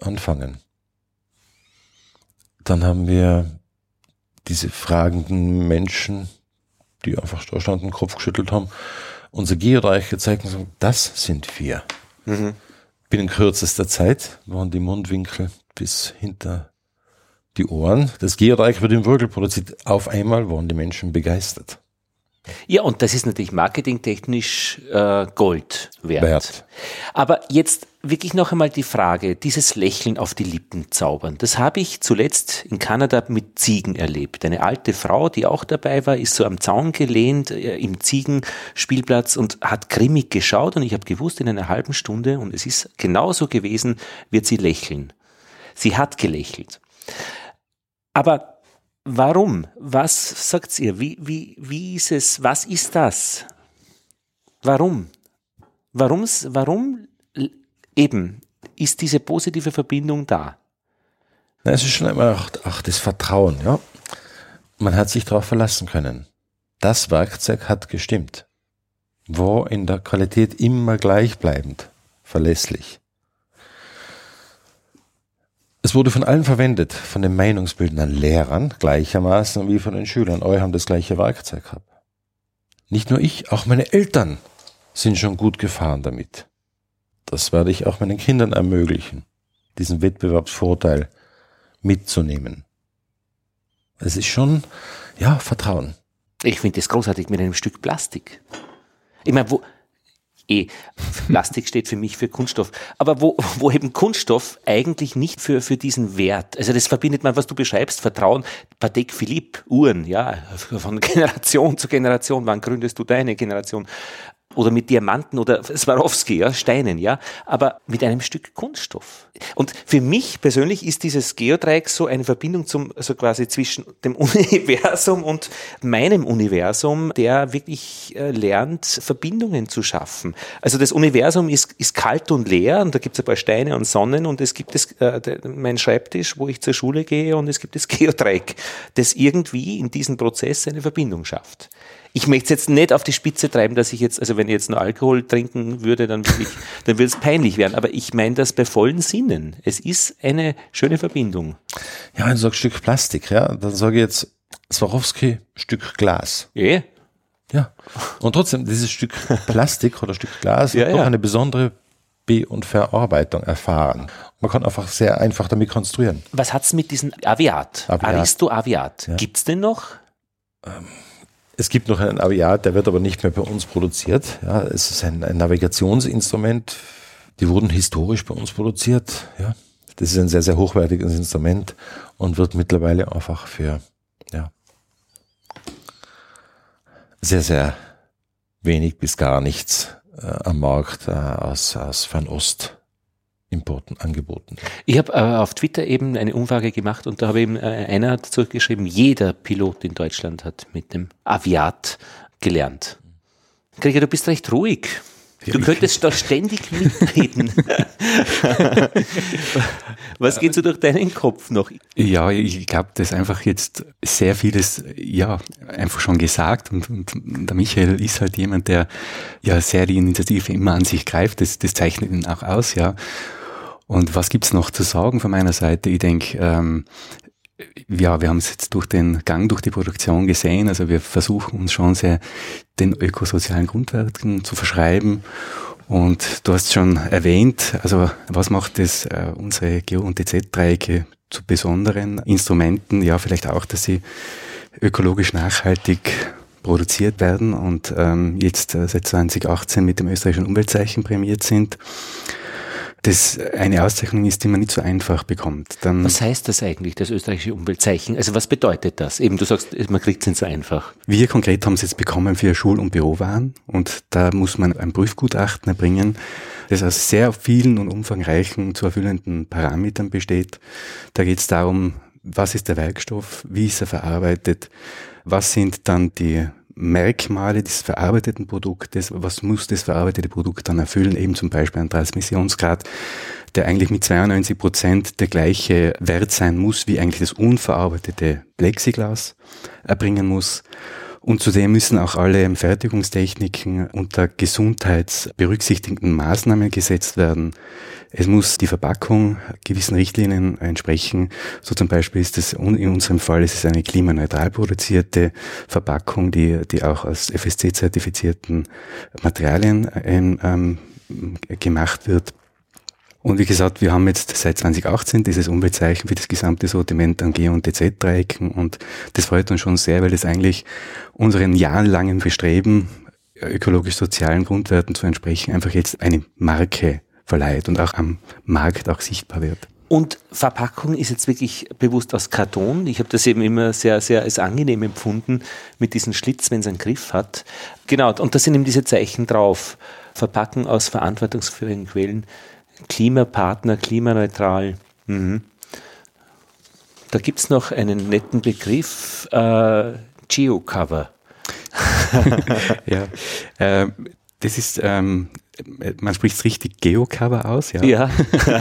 anfangen. Dann haben wir diese fragenden Menschen, die einfach da standen, Kopf geschüttelt haben, unser Geodreieck gezeigt und gesagt, das sind wir. Mhm. Binnen kürzester Zeit waren die Mundwinkel bis hinter die Ohren. Das Geodreieck wird im Würgel produziert. Auf einmal waren die Menschen begeistert. Ja, und das ist natürlich marketingtechnisch äh, Gold wert. wert. Aber jetzt wirklich noch einmal die Frage, dieses Lächeln auf die Lippen zaubern, das habe ich zuletzt in Kanada mit Ziegen erlebt. Eine alte Frau, die auch dabei war, ist so am Zaun gelehnt äh, im Ziegenspielplatz und hat grimmig geschaut und ich habe gewusst, in einer halben Stunde, und es ist genauso gewesen, wird sie lächeln. Sie hat gelächelt. Aber Warum? Was sagt ihr? Wie, wie, wie ist es? Was ist das? Warum? Warum's, warum eben ist diese positive Verbindung da? Na, es ist schon einmal auch, auch das Vertrauen, ja. Man hat sich darauf verlassen können. Das Werkzeug hat gestimmt. War in der Qualität immer gleichbleibend, verlässlich. Es wurde von allen verwendet, von den meinungsbildenden Lehrern gleichermaßen wie von den Schülern. Alle haben das gleiche Werkzeug gehabt. Nicht nur ich, auch meine Eltern sind schon gut gefahren damit. Das werde ich auch meinen Kindern ermöglichen, diesen Wettbewerbsvorteil mitzunehmen. Es ist schon, ja, Vertrauen. Ich finde das großartig mit einem Stück Plastik. Ich meine, wo, eh, Plastik [laughs] steht für mich für Kunststoff. Aber wo, wo eben Kunststoff eigentlich nicht für, für diesen Wert, also das verbindet man, was du beschreibst, Vertrauen, Patek Philippe, Uhren, ja, von [laughs] Generation zu Generation, wann gründest du deine Generation? Oder mit Diamanten oder Swarovski, ja, Steinen, ja, aber mit einem Stück Kunststoff. Und für mich persönlich ist dieses Geodreieck so eine Verbindung zum, also quasi zwischen dem [laughs] Universum und meinem Universum, der wirklich äh, lernt, Verbindungen zu schaffen. Also das Universum ist, ist kalt und leer und da gibt es ein paar Steine und Sonnen und es gibt es, äh, mein Schreibtisch, wo ich zur Schule gehe und es gibt das [laughs] Geodreieck, das irgendwie in diesem Prozess eine Verbindung schafft ich möchte es jetzt nicht auf die Spitze treiben, dass ich jetzt, also wenn ich jetzt nur Alkohol trinken würde, dann würde ich, [laughs] dann würde es peinlich werden. Aber ich meine das bei vollen Sinnen. Es ist eine schöne Verbindung. Ja, wenn du sagst Stück Plastik, ja, dann sage ich jetzt Swarovski Stück Glas. Eh? Ja. Und trotzdem, dieses Stück [laughs] Plastik oder Stück Glas ja, hat doch ja. eine besondere Be- und Verarbeitung erfahren. Man kann einfach sehr einfach damit konstruieren. Was hat es mit diesem Aviat? Aviat. Aristo Aviat. Ja. Gibt es den noch? Ähm, es gibt noch einen Aviat, der wird aber nicht mehr bei uns produziert. Ja, es ist ein, ein Navigationsinstrument. Die wurden historisch bei uns produziert. Ja, das ist ein sehr, sehr hochwertiges Instrument und wird mittlerweile einfach für, ja, sehr, sehr wenig bis gar nichts äh, am Markt äh, aus, aus Fernost Importen angeboten. Ich habe äh, auf Twitter eben eine Umfrage gemacht und da habe eben äh, einer zurückgeschrieben, jeder Pilot in Deutschland hat mit dem Aviat gelernt. Krieger, du bist recht ruhig. Du könntest [laughs] da ständig mitreden. [laughs] Was geht so durch deinen Kopf noch? Ja, ich glaube, das ist einfach jetzt sehr vieles, ja, einfach schon gesagt und, und der Michael ist halt jemand, der ja sehr die Initiative immer an sich greift. Das, das zeichnet ihn auch aus, ja. Und was gibt's noch zu sagen von meiner Seite? Ich denke, ähm, ja, wir haben es jetzt durch den Gang durch die Produktion gesehen. Also wir versuchen uns schon sehr den ökosozialen Grundwerten zu verschreiben. Und du hast schon erwähnt, also was macht es äh, unsere Geo- und DZ-Dreiecke zu besonderen Instrumenten? Ja, vielleicht auch, dass sie ökologisch nachhaltig produziert werden und ähm, jetzt äh, seit 2018 mit dem österreichischen Umweltzeichen prämiert sind. Das eine Auszeichnung ist, die man nicht so einfach bekommt. Dann was heißt das eigentlich, das österreichische Umweltzeichen? Also was bedeutet das? Eben, du sagst, man kriegt es nicht so einfach. Wir konkret haben es jetzt bekommen für Schul- und Bürowaren und da muss man ein Prüfgutachten erbringen, das aus sehr vielen und umfangreichen zu erfüllenden Parametern besteht. Da geht es darum, was ist der Werkstoff, wie ist er verarbeitet, was sind dann die Merkmale des verarbeiteten Produktes, was muss das verarbeitete Produkt dann erfüllen, eben zum Beispiel ein Transmissionsgrad, der eigentlich mit 92 Prozent der gleiche Wert sein muss, wie eigentlich das unverarbeitete Plexiglas erbringen muss. Und zudem müssen auch alle Fertigungstechniken unter gesundheitsberücksichtigenden Maßnahmen gesetzt werden. Es muss die Verpackung gewissen Richtlinien entsprechen. So zum Beispiel ist es, in unserem Fall ist es eine klimaneutral produzierte Verpackung, die, die auch aus FSC-zertifizierten Materialien ähm gemacht wird. Und wie gesagt, wir haben jetzt seit 2018 dieses Umweltzeichen für das gesamte Sortiment an G- und DZ-Dreiecken und das freut uns schon sehr, weil das eigentlich unseren jahrelangen Bestreben, ökologisch-sozialen Grundwerten zu entsprechen, einfach jetzt eine Marke verleiht und auch am Markt auch sichtbar wird. Und Verpackung ist jetzt wirklich bewusst aus Karton. Ich habe das eben immer sehr, sehr als angenehm empfunden mit diesem Schlitz, wenn es einen Griff hat. Genau, und da sind eben diese Zeichen drauf. Verpacken aus verantwortungsvollen Quellen Klimapartner, klimaneutral. Mhm. Da gibt es noch einen netten Begriff, äh, Geocover. [laughs] ja, äh, das ist ähm, man spricht es richtig Geocover aus, ja. Ja.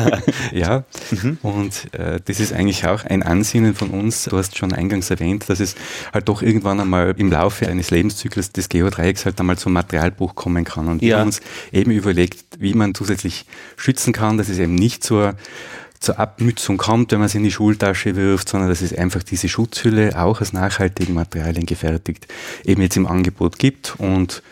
[laughs] ja. Mhm. Und äh, das ist eigentlich auch ein Ansinnen von uns. Du hast schon eingangs erwähnt, dass es halt doch irgendwann einmal im Laufe eines Lebenszyklus des Geodreiecks halt einmal zum Materialbruch kommen kann. Und wir ja. haben uns eben überlegt, wie man zusätzlich schützen kann, dass es eben nicht zur zur Abmützung kommt, wenn man es in die Schultasche wirft, sondern dass es einfach diese Schutzhülle auch aus nachhaltigen Materialien gefertigt eben jetzt im Angebot gibt und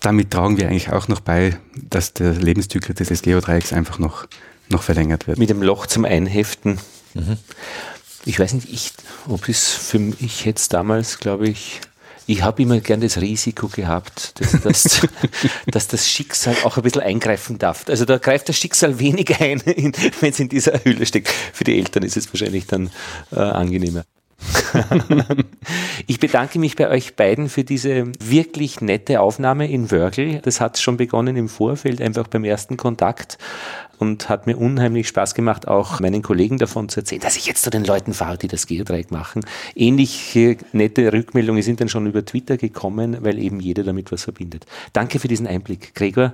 damit tragen wir eigentlich auch noch bei, dass der Lebenszyklus des Geodreiecks einfach noch, noch verlängert wird. Mit dem Loch zum Einheften. Mhm. Ich weiß nicht, ich, ob es für mich jetzt damals, glaube ich, ich habe immer gern das Risiko gehabt, dass, dass, [laughs] dass, das Schicksal auch ein bisschen eingreifen darf. Also da greift das Schicksal wenig ein, [laughs] wenn es in dieser Hülle steckt. Für die Eltern ist es wahrscheinlich dann äh, angenehmer. [laughs] ich bedanke mich bei euch beiden für diese wirklich nette Aufnahme in Wörgl. Das hat schon begonnen im Vorfeld, einfach beim ersten Kontakt und hat mir unheimlich Spaß gemacht, auch meinen Kollegen davon zu erzählen, dass ich jetzt zu den Leuten fahre, die das Geodreieck machen. Ähnliche nette Rückmeldungen sind dann schon über Twitter gekommen, weil eben jeder damit was verbindet. Danke für diesen Einblick. Gregor?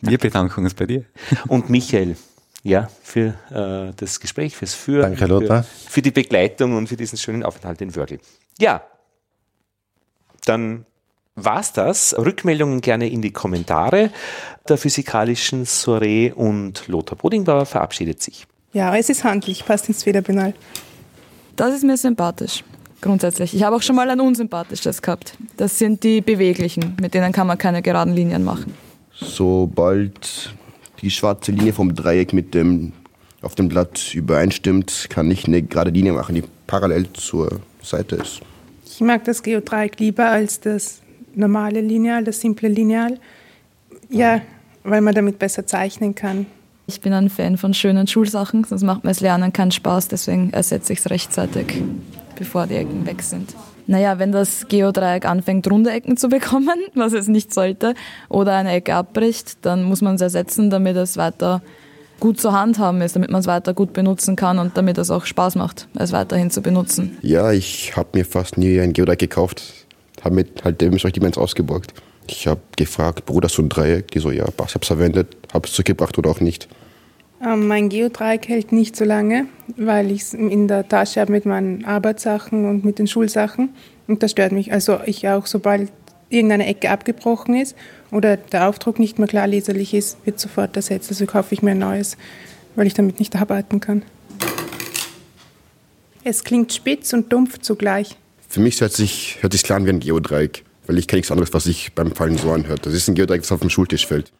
Wir bedanken uns bei dir. Und Michael ja, für äh, das Gespräch, fürs Führen, Danke, Lothar. Für, für die Begleitung und für diesen schönen Aufenthalt in Wörgl. Ja, dann war's das. Rückmeldungen gerne in die Kommentare der physikalischen Soiree und Lothar Bodingbauer verabschiedet sich. Ja, es ist handlich, passt ins Federpenal. Das ist mir sympathisch, grundsätzlich. Ich habe auch schon mal ein unsympathisches gehabt. Das sind die beweglichen, mit denen kann man keine geraden Linien machen. Sobald die schwarze Linie vom Dreieck mit dem auf dem Blatt übereinstimmt, kann ich eine gerade Linie machen, die parallel zur Seite ist. Ich mag das Geodreieck lieber als das normale Lineal, das simple Lineal. Ja, weil man damit besser zeichnen kann. Ich bin ein Fan von schönen Schulsachen, sonst macht mir das Lernen keinen Spaß, deswegen ersetze ich es rechtzeitig, bevor die Ecken weg sind. Naja, wenn das Geodreieck anfängt, runde Ecken zu bekommen, [laughs] was es nicht sollte, oder eine Ecke abbricht, dann muss man es ersetzen, damit es weiter gut zu handhaben ist, damit man es weiter gut benutzen kann und damit es auch Spaß macht, es weiterhin zu benutzen. Ja, ich habe mir fast nie ein Geodreieck gekauft, habe mir halt dementsprechend eins ausgeborgt. Ich habe gefragt, Bruder, so ein Dreieck? Die so, ja, ich habe es verwendet, habe es zurückgebracht oder auch nicht. Ähm, mein Geodreieck hält nicht so lange, weil ich es in der Tasche habe mit meinen Arbeitssachen und mit den Schulsachen. Und das stört mich. Also ich auch, sobald irgendeine Ecke abgebrochen ist oder der Aufdruck nicht mehr klar leserlich ist, wird sofort ersetzt. Also kaufe ich mir ein neues, weil ich damit nicht arbeiten kann. Es klingt spitz und dumpf zugleich. Für mich hört sich, hört sich klar an wie ein Geodreieck, weil ich kenne nichts anderes, was sich beim Fallen so anhört. Das ist ein Geodreieck, das auf dem Schultisch fällt.